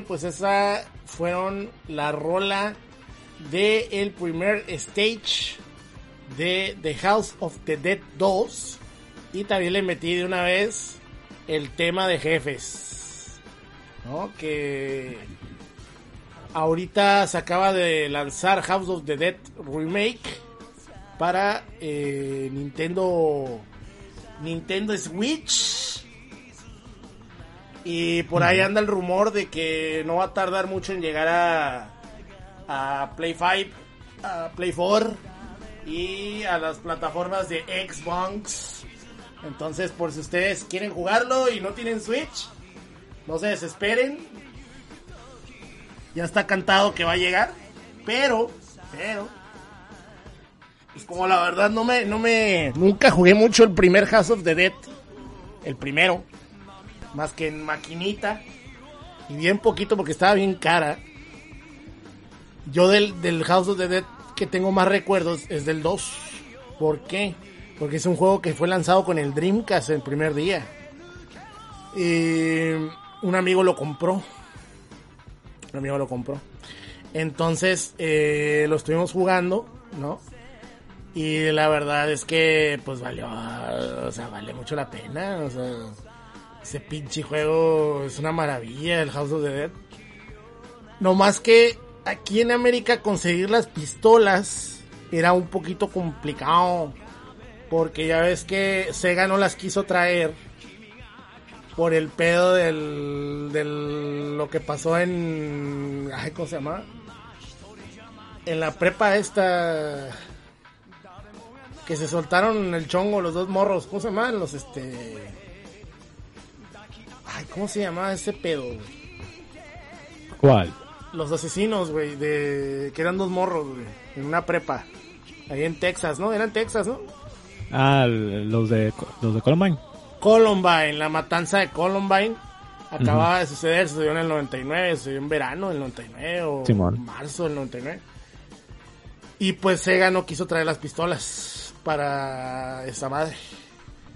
Pues esa fueron la rola de el primer stage de The House of the Dead 2. Y también le metí de una vez el tema de jefes. ¿No? Que ahorita se acaba de lanzar House of the Dead Remake para eh, Nintendo Nintendo Switch. Y por ahí anda el rumor de que no va a tardar mucho en llegar a, a Play 5, a Play 4 y a las plataformas de Xbox. Entonces, por si ustedes quieren jugarlo y no tienen Switch, no se desesperen. Ya está cantado que va a llegar. Pero, pero, pues como la verdad no me, no me, nunca jugué mucho el primer House of the Dead. El primero. Más que en maquinita. Y bien poquito porque estaba bien cara. Yo del, del House of the Dead que tengo más recuerdos es del 2. ¿Por qué? Porque es un juego que fue lanzado con el Dreamcast el primer día. Y un amigo lo compró. Un amigo lo compró. Entonces eh, lo estuvimos jugando, ¿no? Y la verdad es que pues valió, o sea, vale mucho la pena, o sea, ese pinche juego es una maravilla, el House of the Dead. No más que aquí en América conseguir las pistolas era un poquito complicado. Porque ya ves que Sega no las quiso traer por el pedo del, del lo que pasó en ay, ¿cómo se llama? En la prepa esta que se soltaron el chongo los dos morros, ¿cómo se llaman? Los este Ay, ¿cómo se llamaba ese pedo? ¿Cuál? Los asesinos, güey, de que eran dos morros, güey, en una prepa. Ahí en Texas, ¿no? Eran Texas, ¿no? Ah, los de los de Columbine. Columbine, la matanza de Columbine acababa de suceder, sucedió en el 99, sucedió en verano del 99 o Simón. marzo del 99. Y pues Sega no quiso traer las pistolas para esa madre.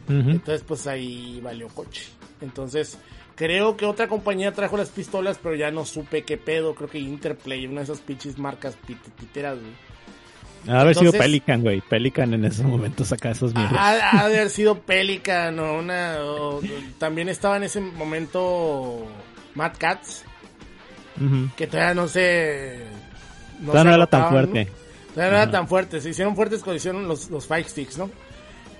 Entonces pues ahí valió coche. Entonces creo que otra compañía trajo las pistolas, pero ya no supe qué pedo. Creo que Interplay, una de esas pinches marcas pit- piteras, güey. Ha haber sido Pelican, güey. Pelican en esos momentos acá esos mierdas. Ha, ha de haber sido Pelican o una... o- también estaba en ese momento Mad Cats, que todavía no se... Todavía se no era tan fuerte. ¿no? Todavía no era tan fuerte. Se hicieron fuertes cuando hicieron los, los Fight Sticks, ¿no?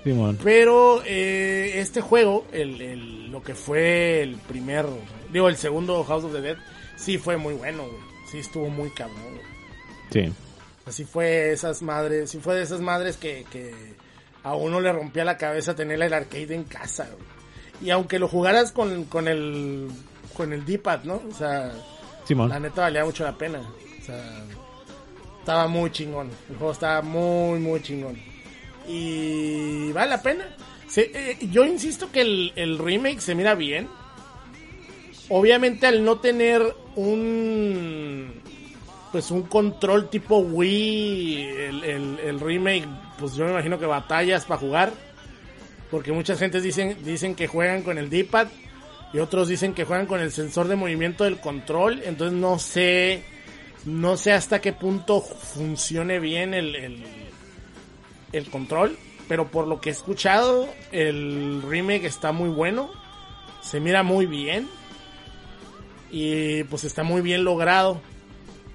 Simón. Pero eh, este juego, el, el- lo que fue el primer, digo, el segundo House of the Dead, sí fue muy bueno, güey. Sí estuvo muy cabrón, güey. Sí. Así fue esas madres, sí fue de esas madres que, que a uno le rompía la cabeza tener el arcade en casa, güey. Y aunque lo jugaras con, con el con el D-pad, ¿no? O sea, Simón. la neta valía mucho la pena. O sea, estaba muy chingón. El juego estaba muy, muy chingón. Y vale la pena. Eh, yo insisto que el, remake se mira bien. Obviamente al no tener un pues un control tipo Wii, el, el- remake, pues yo me imagino que batallas para jugar. Porque muchas gentes dicen, dicen que juegan con el D-pad y otros dicen que juegan con el sensor de movimiento del control. Entonces no sé, no sé hasta qué punto funcione bien el, el control. Pero por lo que he escuchado, el remake está muy bueno. Se mira muy bien. Y pues está muy bien logrado.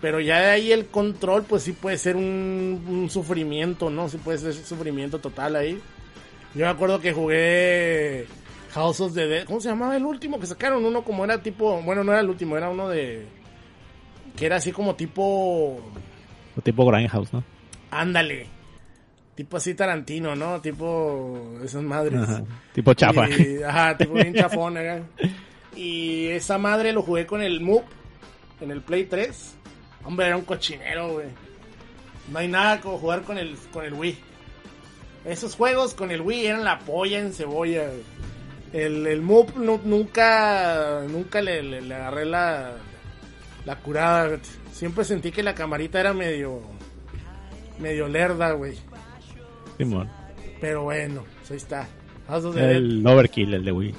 Pero ya de ahí el control, pues sí puede ser un, un sufrimiento, ¿no? Sí puede ser sufrimiento total ahí. Yo me acuerdo que jugué House of the Dead. ¿Cómo se llamaba el último que sacaron? Uno como era tipo. Bueno, no era el último, era uno de. Que era así como tipo. O tipo Grindhouse, ¿no? Ándale. Tipo así Tarantino, ¿no? Tipo. Esas madres. Ajá. Tipo chafa. Y- ajá, tipo bien chafón, acá. Y esa madre lo jugué con el Move en el Play 3. Hombre, era un cochinero, güey. No hay nada como jugar con el, con el Wii. Esos juegos con el Wii eran la polla en cebolla. güey. El, el nu- nunca, nunca le, le- le agarré la, la curada. Siempre sentí que la camarita era medio, medio lerda, güey. Simón. Pero bueno, pues ahí está. House of the Dead. El Overkill, el de Wii.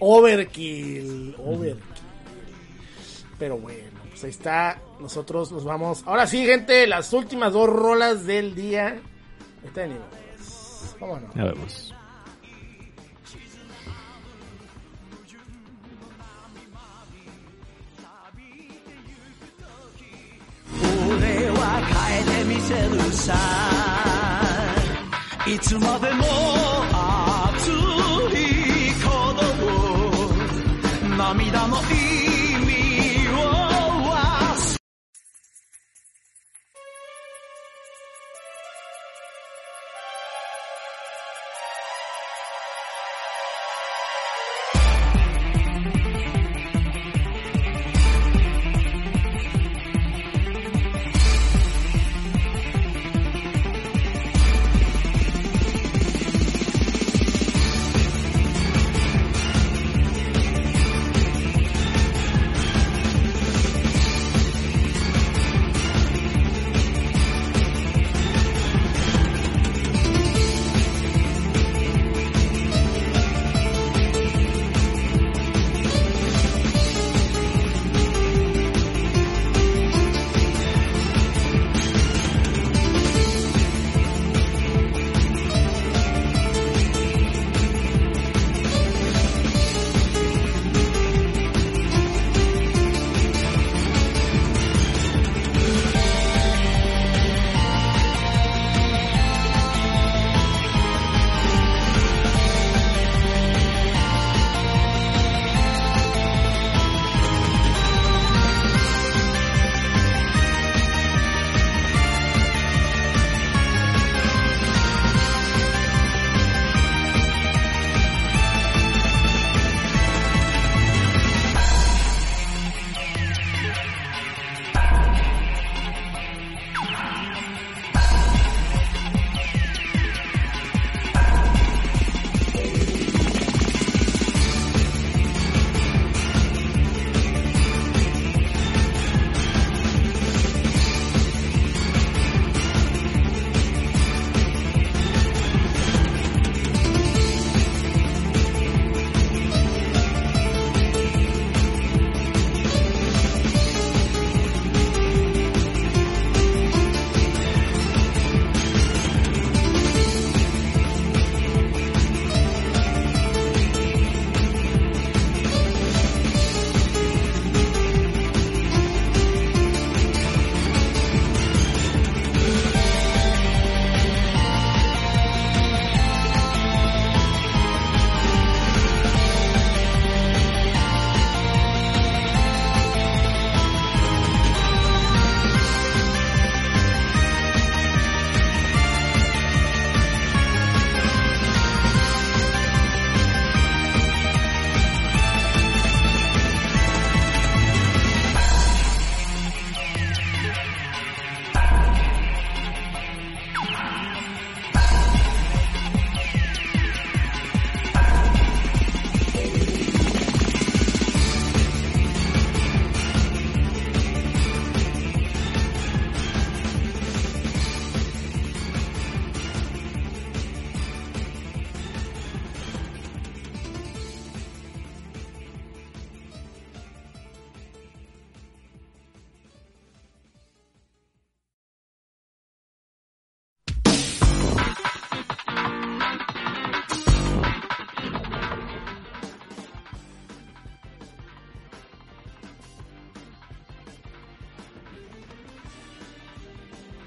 Overkill. Overkill. Pero bueno, pues ahí está. Nosotros nos vamos. Ahora sí, gente, las últimas dos rolas del día. Ahorita venimos. Vámonos. Ya vemos. 俺は変えてみせるさ いつまでも熱い鼓動涙の色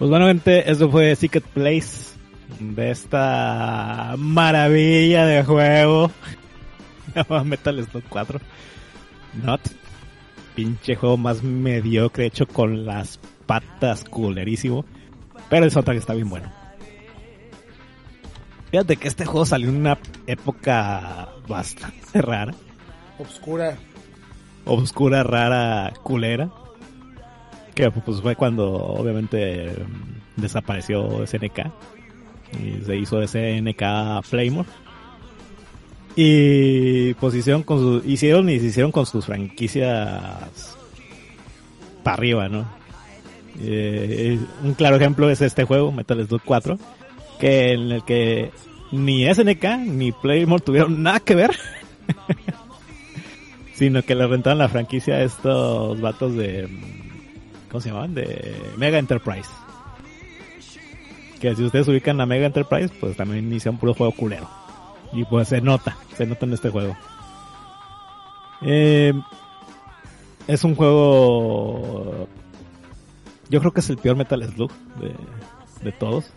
Pues bueno, gente, eso fue Secret Place de esta maravilla de juego. Metal Slug 4. Not. Pinche juego más mediocre, hecho con las patas, culerísimo. Pero el soundtrack está bien bueno. Fíjate que este juego salió en una época bastante rara. Obscura. Obscura, rara, culera. Que pues fue cuando obviamente desapareció SNK. Y se hizo SNK Playmore. Y pues hicieron con su, hicieron y se hicieron con sus franquicias para arriba, ¿no? Eh, un claro ejemplo es este juego, Metal Slug 4, que en el que ni SNK ni Playmore tuvieron nada que ver. Sino que le rentaron la franquicia a estos vatos de... ¿Cómo se llamaban? De Mega Enterprise. Que si ustedes ubican a Mega Enterprise, pues también inicia un puro juego culero. Y pues se nota, se nota en este juego. Eh, es un juego... Yo creo que es el peor Metal Slug de, todos.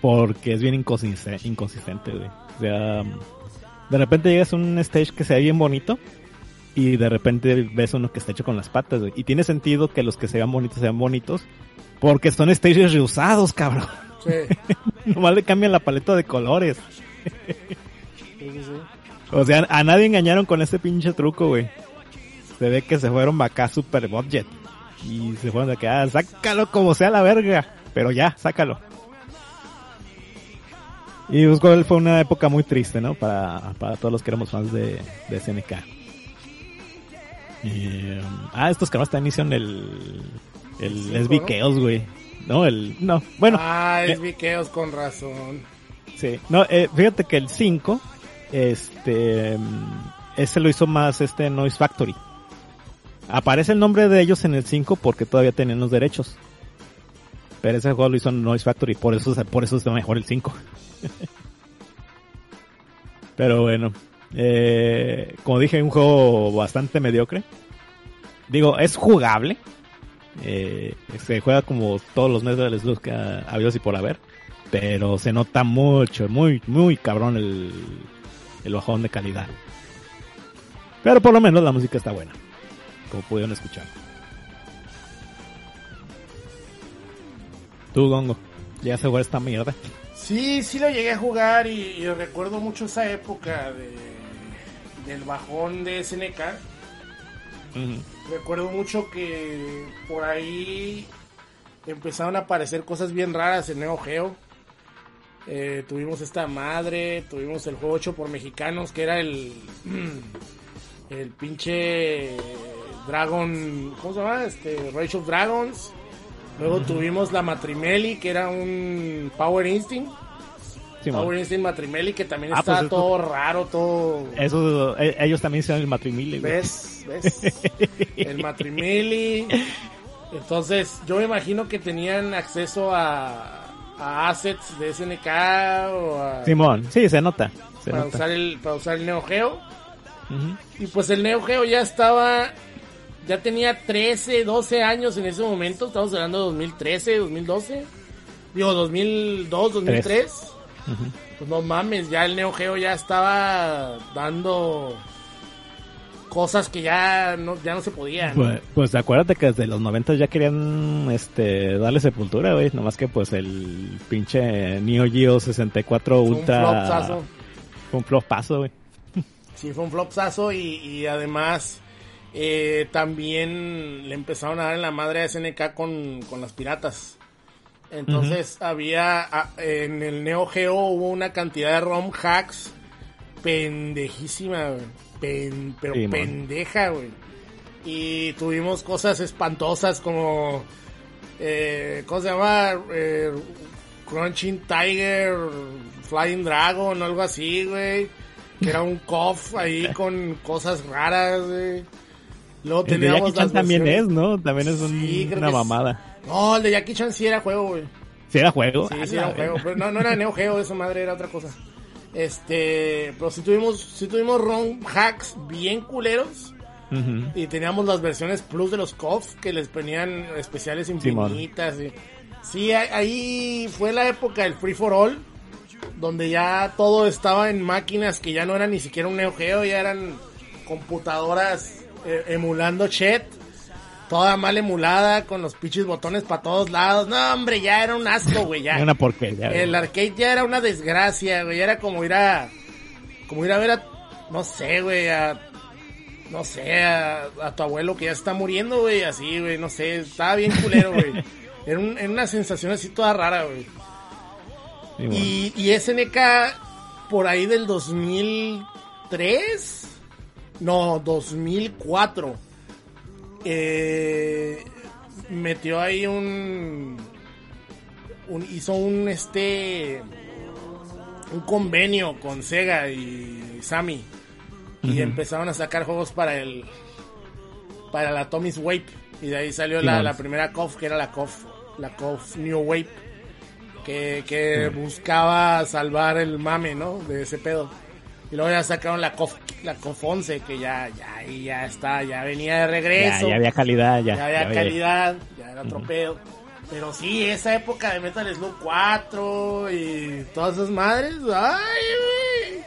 Porque es bien inconsistente, inconsistente güey. O sea, de repente llegas a un stage que se ve bien bonito y de repente ves uno que está hecho con las patas, güey. Y tiene sentido que los que se vean bonitos sean bonitos porque son stages reusados, cabrón. Sí. Nomás le cambian la paleta de colores. Sí, sí, sí. O sea, a nadie engañaron con este pinche truco, güey. Se ve que se fueron acá super budget. Y se fueron de que, ah, sácalo como sea la verga. Pero ya, sácalo. Y pues fue una época muy triste, ¿no? Para, para todos los que éramos fans de, de SNK. Um, ah, estos cabrones también hicieron el, el Cinco, SB. Chaos, güey. No, el, no, bueno. Ah, eh, es Viqueos con razón. Sí, no, eh, fíjate que el 5, este, mm, ese lo hizo más este Noise Factory. Aparece el nombre de ellos en el 5 porque todavía tenían los derechos. Pero ese juego lo hizo Noise Factory, por eso, por eso está mejor el 5. Pero bueno, eh, como dije, un juego bastante mediocre. Digo, es jugable. Eh, se juega como todos los Metal Slug que ha habido y por haber. Pero se nota mucho, muy, muy cabrón el, bajón de calidad. Pero por lo menos la música está buena. Como pudieron escuchar. Tú, Gongo, ya se juega esta mierda. Sí, sí lo llegué a jugar y, y recuerdo mucho esa época de, del bajón de SNK. Recuerdo mucho que por ahí empezaron a aparecer cosas bien raras en Neo Geo. Eh, tuvimos esta madre, tuvimos el juego hecho por mexicanos que era el el pinche Dragon, ¿cómo se llama? Este Rage of Dragons. Luego tuvimos la Matrimeli que era un Power Instinct. Simón. Power Instinct Matrimeli que también Ah, estaba pues esto- todo raro, todo Eso, eh, ellos también hicieron el matrimonio. güey. ¿Ves? ¿Ves? El matrimili. Entonces, yo me imagino que tenían acceso a, a assets de SNK o a, Simón, sí, se nota. Se para, nota. usar el, para usar el Neo Geo. Ujú. Y pues el Neo Geo ya estaba. Ya tenía 13, 12 años en ese momento. Estamos hablando de 2013, 2012. Digo, 2002, 2003. Pues no mames, ya el Neo Geo ya estaba dando cosas que ya no, ya no se podían. Pues, pues acuérdate que desde los 90 ya querían este darle sepultura, güey. Nomás que pues el pinche Neo Geo 64 Fue un Ultra. Fue un flopazo, güey. Sí, fue un flopsazo y, y además eh, también le empezaron a dar en la madre a SNK con, con las piratas. Entonces había, a- en el Neo Geo hubo una cantidad de ROM hacks pendejísima. Pen- pero Sí, pendeja, güey. Y tuvimos cosas espantosas como, eh, ¿cómo se llama? Eh, Crunching Tiger, Flying Dragon, algo así, güey. Que era un cof ahí con cosas raras, güey. Luego El de teníamos también es, ¿no? También es un- Sí, creo una es- mamada. No, el de Jackie Chan sí era juego, güey. ¿Sí era juego? Sí, Ah, sí era un juego. Pero no, no era Neo Geo, esa madre era otra cosa. Este, pero sí tuvimos, sí tuvimos ROM hacks bien culeros. Y teníamos las versiones plus de los COF que les ponían especiales infinitas. y- Sí, ahí- fue la época del Free for All, donde ya todo estaba en máquinas que ya no eran ni siquiera un Neo Geo, ya eran computadoras eh, emulando Chet. Toda mal emulada, con los pinches botones para todos lados. No, hombre, ya era un asco, güey, ya. Era una porquería. El arcade ya era una desgracia, güey. Era como ir a. Como ir a ver a. No sé, güey. A. No sé, a, a tu abuelo que ya está muriendo, güey. Así, güey. No sé. Estaba bien culero, güey. Era, un- era una sensación así toda rara, güey. Sí, bueno. Y, y SNK, por ahí del 2003. No, 2004. Eh, metió ahí un, un. Hizo un este. Un convenio con Sega y Sammy. Y empezaron a sacar juegos para el. Para la Tommy's Wave. Y de ahí salió la, la primera KOF, que era la KOF. La KOF New Wave. Que, que buscaba salvar el mame, ¿no? De ese pedo. Y luego ya sacaron la KOF, la KOF 11, que ya, ya, ahí ya está, ya venía de Ya, regreso. ya había calidad, ya. ya había ya calidad, ya era otro pedo. Pero sí, esa época de Metal Slug 4 y todas esas madres, ay, güey.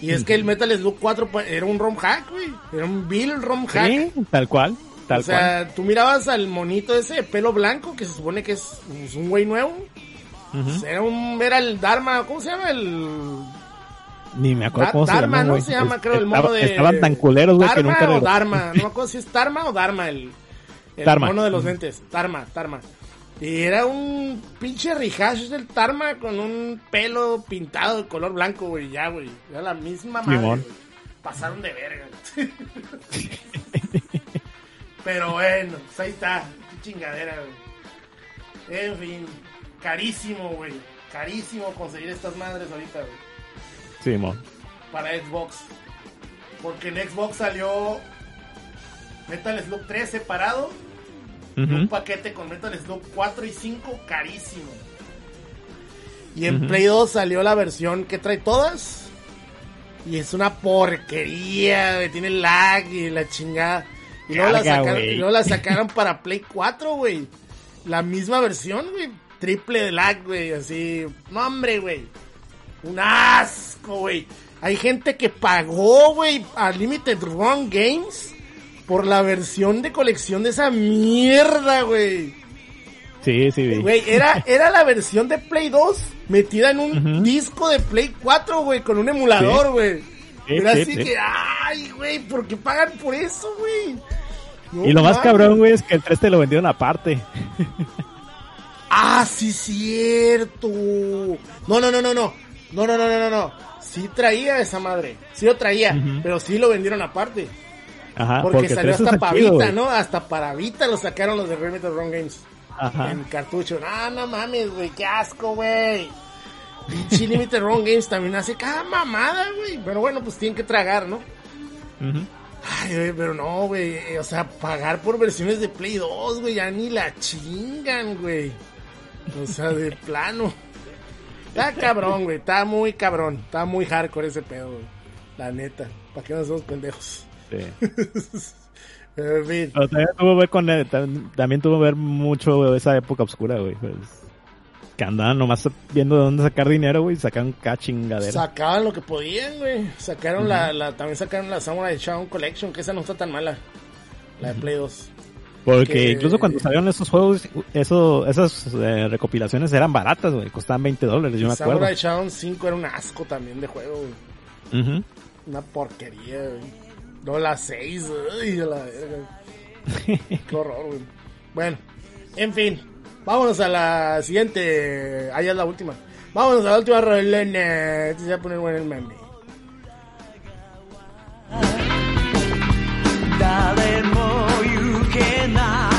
Y es que el Metal Slug 4 pues, era un ROM hack, güey. Era un Bill ROM hack. Sí, tal cual, tal o sea, tú mirabas al monito ese de pelo blanco, que se supone que es, un güey nuevo. cual. Era un, era el Dharma, ¿cómo se llama? El Ni me acuerdo Da- cómo se llama, ¿no? Se llama, Es- creo, el estaba- mono de... Estaban tan culeros, güey, que nunca... o. Dharma, no me acuerdo si es Dharma o Dharma el... El Dharma. mono de los lentes. Dharma, Dharma. Y era un pinche rehash del Dharma con un pelo pintado de color blanco, güey, ya, güey. Era la misma madre, güey. Pasaron de verga. Pero bueno, pues ahí está. Qué chingadera, güey. En fin, carísimo, güey. Carísimo conseguir estas madres ahorita, güey Simón. para Xbox. Porque en Xbox salió Metal Slug 3 separado, Ujú. un paquete con Metal Slug 4 y 5 carísimo. Y en Ujú. Play 2 salió la versión que trae todas. Y es una porquería, tiene lag y la chingada. Y luego, la Carga, sacaron, güey. y luego la sacaron para Play 4, güey. La misma versión, güey. Triple de lag, güey. Así. No, hombre, güey. Un asco, güey. Hay gente que pagó, güey, a Limited Run Games por la versión de colección de esa mierda, güey. Sí, sí, vi. Güey, era, era la versión de Play 2 metida en un disco de Play 4, güey, con un emulador, güey. Sí, Era sí, así sí. que, ay, güey, ¿por qué pagan por eso, güey? No Y lo más cabrón, güey, es que el 3 te lo vendieron aparte. Ah, sí, cierto. No, no, no, no, no. No, no, no, no, no, no. Sí traía esa madre. Sí lo traía, pero sí lo vendieron aparte. Ajá, porque, el salió 3 hasta está para chido, Vita, güey. ¿no? Hasta para Vita lo sacaron los de Remedy Run Games. Ajá. En cartucho. Ah, no mames, güey, qué asco, güey. Pinche Limited Run Games también hace cada mamada, güey. Pero bueno, pues tienen que tragar, ¿no? Ujú. Ay, güey, pero no, güey. eh, O sea, pagar por versiones de Play 2, güey, ya ni la chingan, güey. O sea, de plano. Está cabrón, güey. Está muy cabrón. Está muy hardcore ese pedo, güey. La neta. ¿Para qué nos somos pendejos? Sí. Pero, en fin. Pero también tuvo que ver con el- tam- también tuvo que ver mucho esa época oscura, güey. Pues, que andaban nomás viendo de dónde sacar dinero, güey, sacaban cada chingadera. Sacaban lo que podían, güey. Sacaron la, la, también sacaron la Samurai Shodown Collection, que esa no está tan mala. La de Play 2. Porque que- incluso cuando salieron esos juegos, eso, esas eh, recopilaciones eran baratas, güey, costaban 20 dólares, yo me acuerdo. Samurai Shodown 5 era un asco también de juego, güey. Ujú. Una porquería, güey. No, la 6, uy, a la verga. Qué horror, güey. Bueno, en fin. Vámonos a la siguiente. Ahí es la última. Vámonos a la última rolena. Este se va a poner bueno el meme. 誰も行 うけない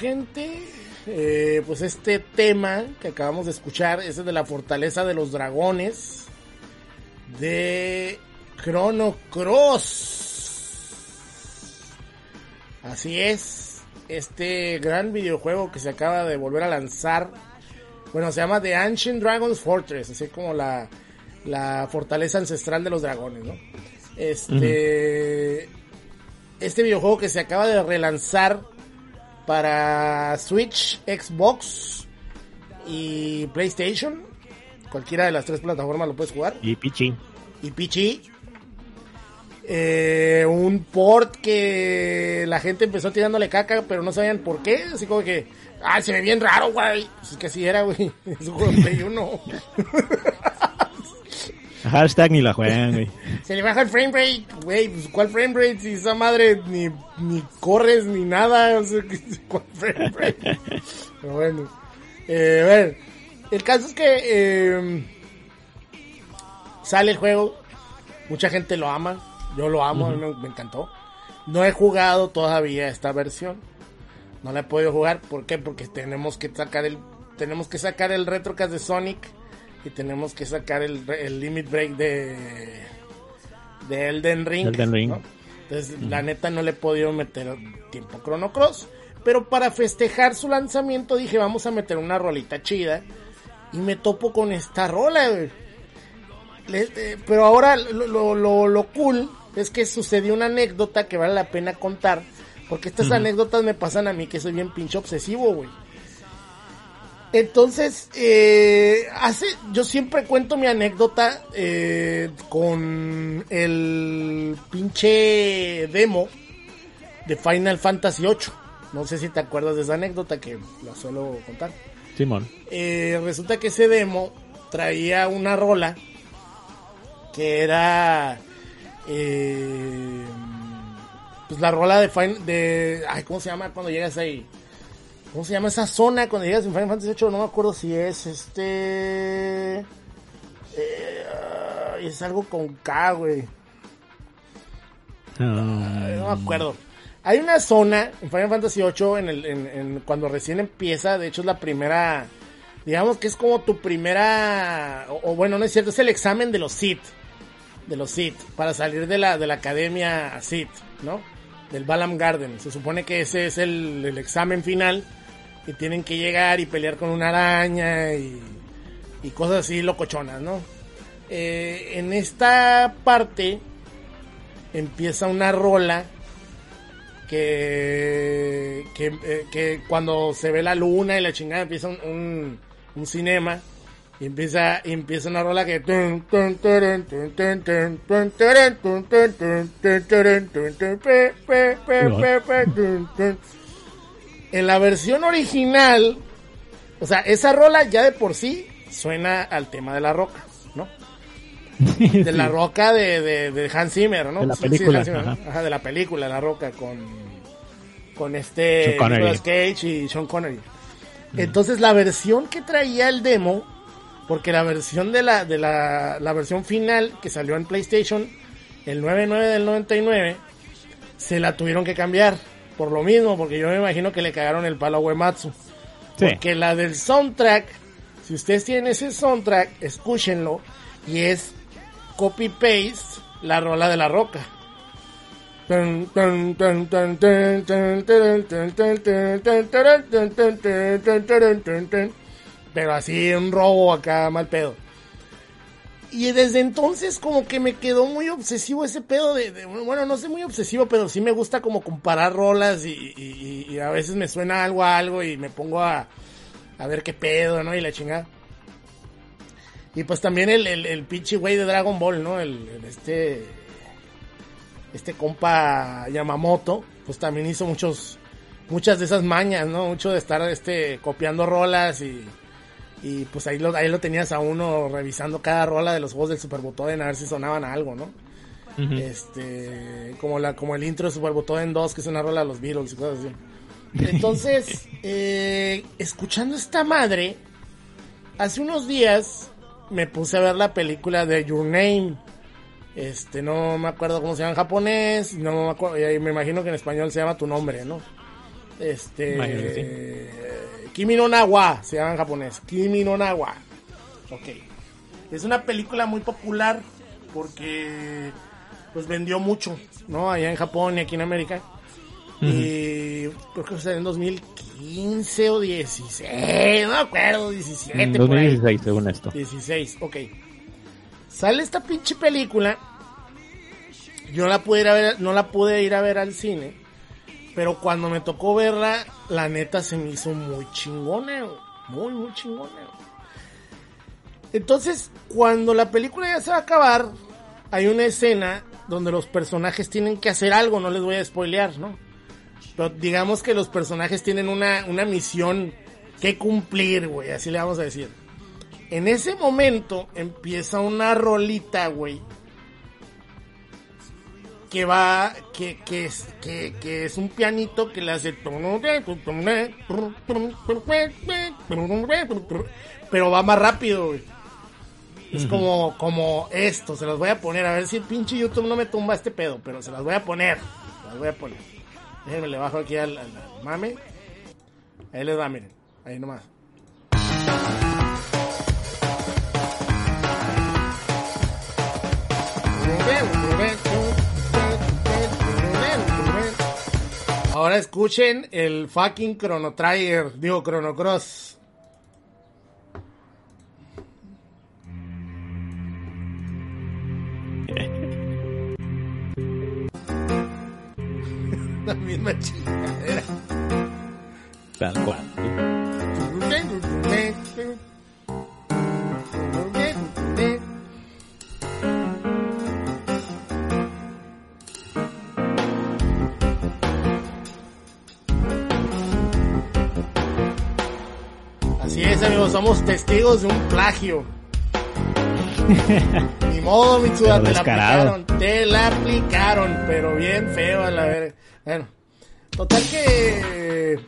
gente, eh, pues este tema que acabamos de escuchar es el de la fortaleza de los dragones de Chrono Cross. Así es, este gran videojuego que se acaba de volver a lanzar. Bueno, se llama The Ancient Dragons Fortress, así como la, la fortaleza ancestral de los dragones, ¿no? Este, este videojuego que se acaba de relanzar para Switch, Xbox y PlayStation. Cualquiera de las tres plataformas lo puedes jugar. Y Pichi. Y Pichi. Eh, un port que la gente empezó tirándole caca, pero no sabían por qué. Así como que, ay, se ve bien raro, güey. Pues es que así era, güey. Es un juego de Play 1. Hashtag ni la juegan, güey. Se le baja el frame rate, güey. Pues, ¿Cuál frame rate? Si esa madre ni, ni corres ni nada. O sea, ¿cuál frame rate? Pero bueno. Eh, a ver. El caso es que eh, sale el juego. Mucha gente lo ama. Yo lo amo, me, me encantó. No he jugado todavía esta versión. No la he podido jugar. ¿Por qué? Porque tenemos que sacar el, tenemos que sacar el retrocast de Sonic y tenemos que sacar el, el limit break de de Elden Ring. Elden Ring. ¿no? Entonces, la neta no le he podido meter tiempo a Chrono Cross. Pero para festejar su lanzamiento dije, vamos a meter una rolita chida. Y me topo con esta rola, güey. Le- eh, pero ahora lo, lo, lo- lo cool es que sucedió una anécdota que vale la pena contar. Porque estas anécdotas me pasan a mí que soy bien pinche obsesivo, güey. Entonces, eh, hace, yo siempre cuento mi anécdota eh, con el pinche demo de Final Fantasy VIII. No sé si te acuerdas de esa anécdota que la suelo contar. Simón. Eh, resulta que ese demo traía una rola que era eh, pues la rola de Fin- de ay cómo se llama cuando llegas ahí cómo se llama esa zona cuando llegas en Final Fantasy VIII no me acuerdo si es este eh, es algo con K güey Ay, no me acuerdo. Hay una zona en Final Fantasy VIII en el, en, en- cuando recién empieza, de hecho es la primera, digamos que es como tu primera, o, o bueno, no es cierto, es el examen de los Sith, de los Sith, para salir de la, de la academia Sith, ¿no? Del Balam Garden. Se supone que ese es el, el examen final y tienen que llegar y pelear con una araña y, y cosas así locochonas, ¿no? Eh, en esta parte empieza una rola que, que, eh, que cuando se ve la luna y la chingada empieza un, un, un cinema y empieza, y empieza una rola que en la versión original o sea esa rola ya de por sí suena al tema de la roca ¿no? de la roca de, de, de Hans Zimmer, ¿no? De la Sí, sí, película, Hans Zimmer, ¿no? ajá. Ajá, de la película La Roca con con este. Nicolas Cage y Sean Connery. Entonces la versión que traía el demo, porque la versión de la de la, la versión final que salió en PlayStation el 99 del 99 se la tuvieron que cambiar por lo mismo, porque yo me imagino que le cagaron el palo a Uematsu. Porque la del soundtrack, si ustedes tienen ese soundtrack, escúchenlo. Y es copy-paste la rola de la roca. Pero así un robo acá, mal pedo. Y desde entonces como que me quedó muy obsesivo ese pedo de, bueno, no sé muy obsesivo, pero sí me gusta como comparar rolas y, y- a veces me suena algo a algo y me pongo a, a ver qué pedo, ¿no? Y la chingada. Y pues también el, el, pinche güey de Dragon Ball, ¿no? El, el este, este compa Yamamoto, pues también hizo muchos, muchas de esas mañas, ¿no? Mucho de estar, este, copiando rolas y, y pues ahí lo, ahí lo tenías a uno revisando cada rola de los juegos del Super Butoden a ver si sonaban a algo, ¿no? Este, como la, como el intro de Super Butoden 2, que es una rola de los Beatles y cosas así. Entonces, eh, escuchando esta madre, hace unos días me puse a ver la película de Your Name, Este, no me acuerdo cómo se llama en japonés, no me acuerdo, y me imagino que en español se llama tu nombre, ¿no? Este, Kimi no Nawa se llama en japonés, Kimi no Nawa. Ok. Es una película muy popular porque pues vendió mucho, ¿no? Allá en Japón y aquí en América. Y creo que fue en 2015 o 16, no me acuerdo, 17 En por ahí. 2016, según esto. 16, ok. Sale esta pinche película. Yo la pude ir a ver, no la pude ir a ver al cine. Pero cuando me tocó verla, la neta se me hizo muy chingona. Muy, muy chingona. Entonces, cuando la película ya se va a acabar, hay una escena donde los personajes tienen que hacer algo. No les voy a spoilear, ¿no? Pero digamos que los personajes tienen una, una misión que cumplir, güey. Así le vamos a decir. En ese momento empieza una rolita, güey. Que va, que, que, es, que, que es un pianito que le hace... Pero va más rápido, güey. Es como, como esto, se los voy a poner. A ver si el pinche YouTube no me tumba este pedo, pero se las voy a poner. Se las voy a poner. Déjenme, le bajo aquí al, al- al mame. Ahí les va, miren. Ahí nomás. Ahora escuchen el fucking Chrono Trigger, digo Chrono Cross. La misma chingadera. Tal cual. Somos testigos de un plagio. Ni modo, Mitsuda, te la aplicaron, te la aplicaron, pero bien feo a la verga. Bueno, total que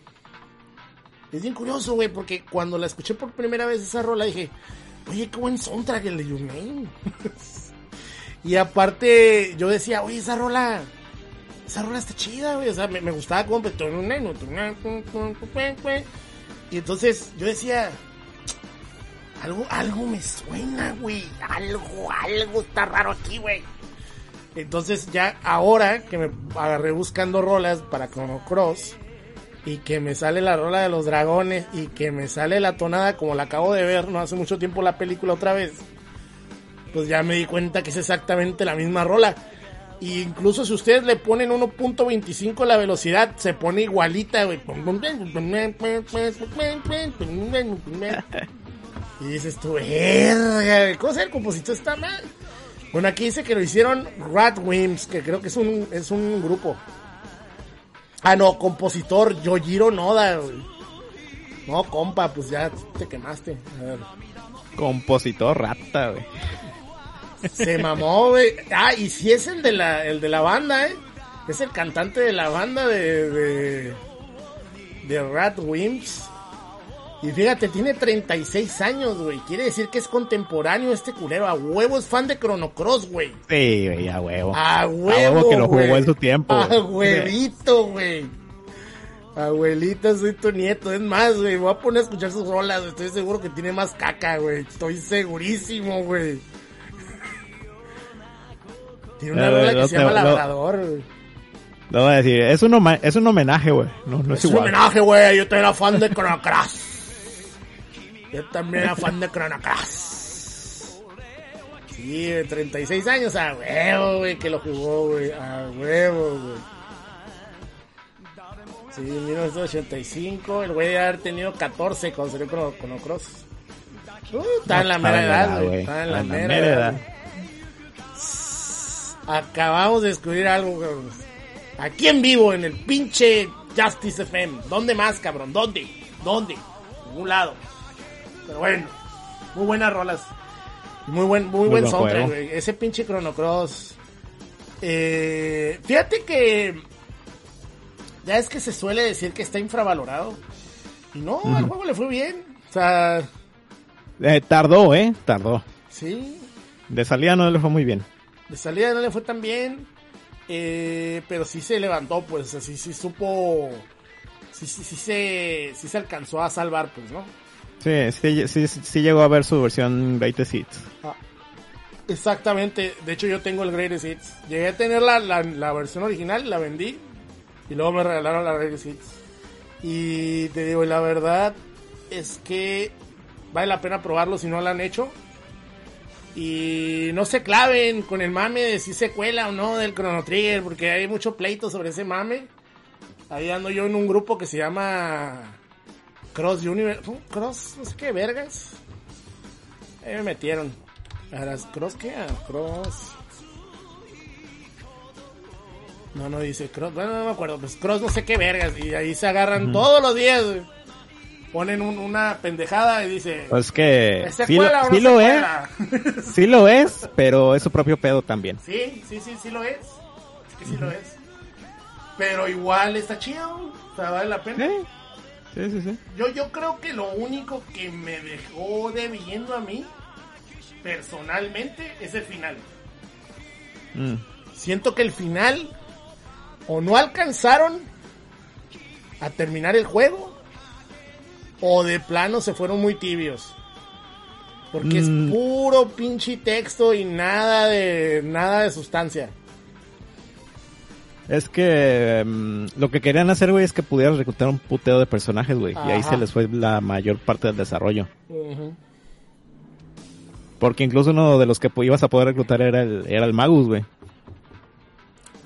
es bien curioso, güey, porque cuando la escuché por primera vez esa rola dije, oye, qué buen soundtrack el de Your Name. y aparte, yo decía, oye, esa rola, esa rola está chida, güey, o sea, me, me gustaba como... Y entonces yo decía, algo, algo me suena, güey. Algo, algo está raro aquí, güey. Entonces ya ahora que me agarré buscando rolas para Chrono Cross y que me sale la rola de los dragones y que me sale la tonada como la acabo de ver no hace mucho tiempo la película otra vez, pues ya me di cuenta que es exactamente la misma rola. Y incluso si ustedes le ponen 1.25 la velocidad, se pone igualita, güey. Y dices tú, verga, ¿cómo se el compositor está mal? Bueno, aquí dice que lo hicieron Ratwimps, que creo que es un, es un grupo. Ah, no, compositor Yojiro Noda, güey. No, compa, pues ya te quemaste. A ver. Compositor rata, güey. Se mamó, güey. Ah, y si es el de la, el de la banda, ¿eh? Es el cantante de la banda de, de, de Rat Wimps. Y fíjate, tiene 36 años, güey. Quiere decir que es contemporáneo este culero. A huevo es fan de Chrono Cross, güey. Sí, güey, a huevo. A huevo, huevo que lo jugó güey. en su tiempo, A huevito, güey. Abuelita, soy tu nieto. Es más, güey, voy a poner a escuchar sus rolas. güey. Estoy seguro que tiene más caca, güey. Estoy segurísimo, güey. Tiene una rola que no se te- llama. Labrador, güey. No voy a decir, es un, es un homenaje, güey. No, no es, Es un homenaje, güey. Yo también era fan de Chrono Cross. Yo también era fan de Chrono Cross. Sí, de 36 años, a huevo, güey, que lo jugó, güey. A huevo, güey. Sí, 1985. El güey debe haber tenido 14 cuando salió Chrono, Chrono Cross. Uh, está en la mera en edad, güey. Está en la en mera edad. Acabamos de descubrir algo, cabrón. Aquí en vivo, en el pinche Justice FM. ¿Dónde más, cabrón? ¿Dónde? ¿Dónde? En ningún lado. Pero bueno, muy buenas rolas. Muy buen, muy, Muy buen soundtrack, güey. Ese pinche Chrono Cross. Eh, fíjate que. Ya es que se suele decir que está infravalorado. Y no, al juego le fue bien. O sea, Eh, tardó, ¿eh? Tardó. sí. De salida no le fue muy bien. De salida no le fue tan bien. eh, pero sí se levantó, pues así sí supo. Sí, sí, sí, se, sí se alcanzó a salvar, pues, ¿no? Sí, sí, sí, llegó a ver su versión Greatest Hits. Ah, exactamente. De hecho, yo tengo el Greatest Hits. Llegué a tener la, la, la versión original, la vendí. Y luego me regalaron la Greatest Hits. Y te digo, la verdad es que vale la pena probarlo si no lo han hecho. Y no se claven con el mame de si se cuela o no del Chrono Trigger, porque hay mucho pleito sobre ese mame. Ahí ando yo en un grupo que se llama Cross Universe. Cross, no sé qué, vergas. Ahí me metieron. Ahora, ¿Cross qué? Cross. No, no dice Cross. Bueno, no me acuerdo. Pues Cross no sé qué vergas. Y ahí se agarran todos los días. güey. Ponen un- una pendejada y dice. Pues que ¿Es sí, lo, secuela o no sí lo es, sí lo es, pero es su propio pedo también. Sí, sí, sí, sí lo es. Es que sí lo es. Pero igual está chido. O sea, vale la pena. Sí, sí, sí. sí. Yo, yo creo que lo único que me dejó debiendo a mí, personalmente, es el final. Mm. Siento que el final o no alcanzaron a terminar el juego o de plano se fueron muy tibios. Porque es Mm. puro pinche texto y nada de nada de sustancia. Es que mm, lo que querían hacer, güey, es que pudieras reclutar un puteo de personajes, güey. Y ahí se les fue la mayor parte del desarrollo. Ujú. Porque incluso uno de los que ibas a poder reclutar era el, era el Magus, güey.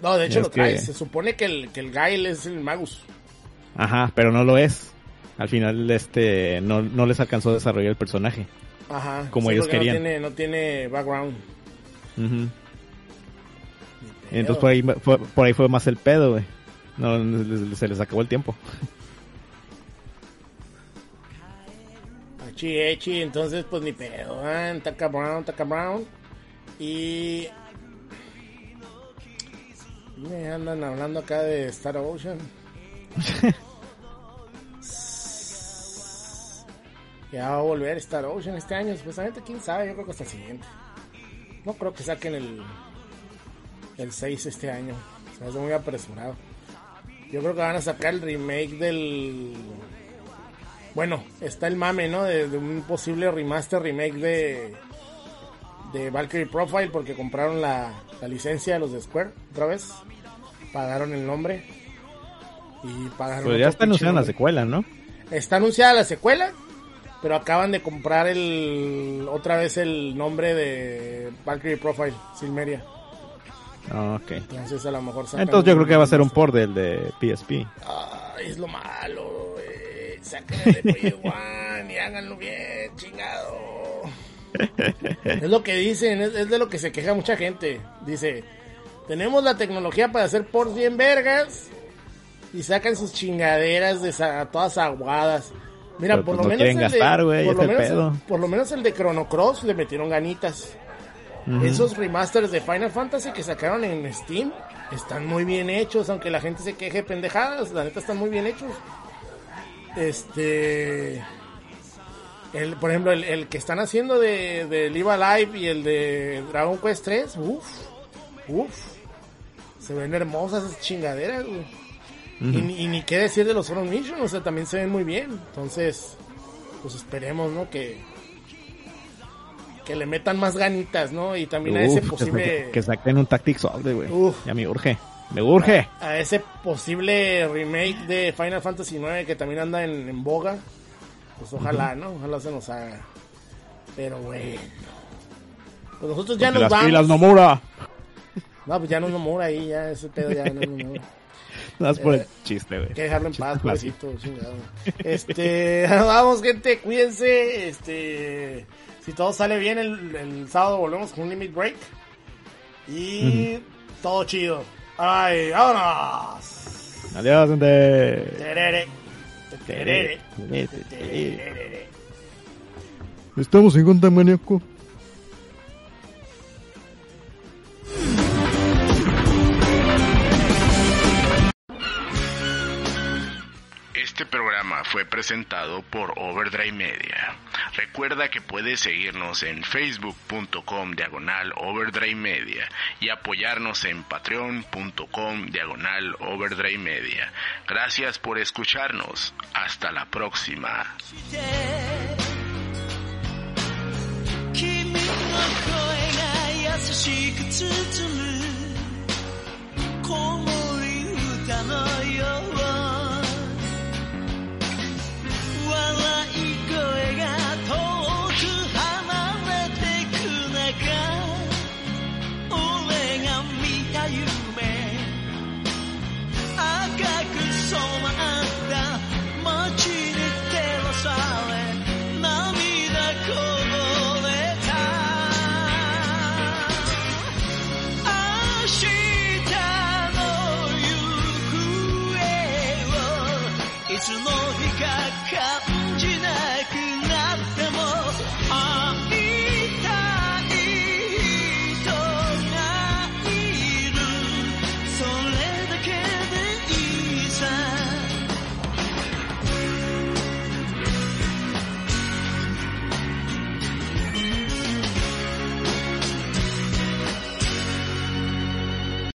No, de hecho lo traes. que- Se supone que el, que el Gail es el Magus. Ajá, pero no lo es. Al final, este, no, no les alcanzó a desarrollar el personaje. Ajá. Como sí, ellos querían. No tiene, no tiene background. Ujú. Entonces por ahí, fue, por ahí fue más el pedo, güey. No, se les acabó el tiempo. Echi, echi, entonces pues ni pedo, ¿eh? Taca Brown, Taca Brown. Y... Me andan hablando acá de Star Ocean. ya va a volver Star Ocean este año, supuestamente, quién sabe, yo creo que hasta el siguiente. No creo que saquen el, el 6 este año, se me hace muy apresurado. Yo creo que van a sacar el remake del bueno, está el mame, ¿no? De, de un posible remaster, remake de, de Valkyrie Profile porque compraron la, la licencia de los de Square otra vez. Pagaron el nombre. Y pagaron. Pero ya está anunciada la secuela, ¿no? Está anunciada la secuela, pero acaban de comprar el otra vez el nombre de Valkyrie Profile, Silmeria. Ah, ok. Entonces a lo mejor Entonces yo creo que va a ser un port del de PSP. Ay, es lo malo, güey. Saquen el de Play One y háganlo bien, chingado. es lo que dicen, es, es de lo que se queja mucha gente. Dice, tenemos la tecnología para hacer ports bien vergas y sacan sus chingaderas de sa- todas aguadas. Mira, Pero, por pues, lo no menos de- por el pedo. por lo menos el de Chrono Cross le metieron ganitas. Esos remasters de Final Fantasy que sacaron en Steam están muy bien hechos, aunque la gente se queje de pendejadas, la neta están muy bien hechos. Este. El, por ejemplo, el, el que están haciendo de, de Live Alive y el de Dragon Quest 3, uff, uff, se ven hermosas esas chingaderas, güey. y, ni- y ni qué decir de los Front Mission, o sea, también se ven muy bien. Entonces, pues esperemos, ¿no? Que, que le metan más ganitas, ¿no? Y también a ese posible que saquen un Tactics Ogre, güey. Ya me urge. Me urge. a ese posible remake de Final Fantasy IX que también anda en, en boga. Pues ojalá, ¿no? Ojalá se nos haga. Pero bueno. Pues nosotros ya Ponte nos las vamos. pilas, Nomura. No, pues ya nos Nomura ahí, ya ese pedo ya no Nomura. No es por Eh, el chiste, güey. Que dejarlo en paz, pobrecito, chingado. Este, vamos gente, cuídense. Este, si todo sale bien, el, el sábado volvemos con un limit break. Y todo chido. Ay, vámonos. Adiós, gente. Terere. Terere. Terere. Estamos en contra Este programa programa fue presentado por Overdrive Media. Recuerda que puedes seguirnos en facebook.com diagonal Overdrive Media y apoyarnos en patreon.com diagonal Overdrive Media. Gracias por escucharnos. Hasta la próxima. 君の声が優しく包む子守歌のよう 愛い声が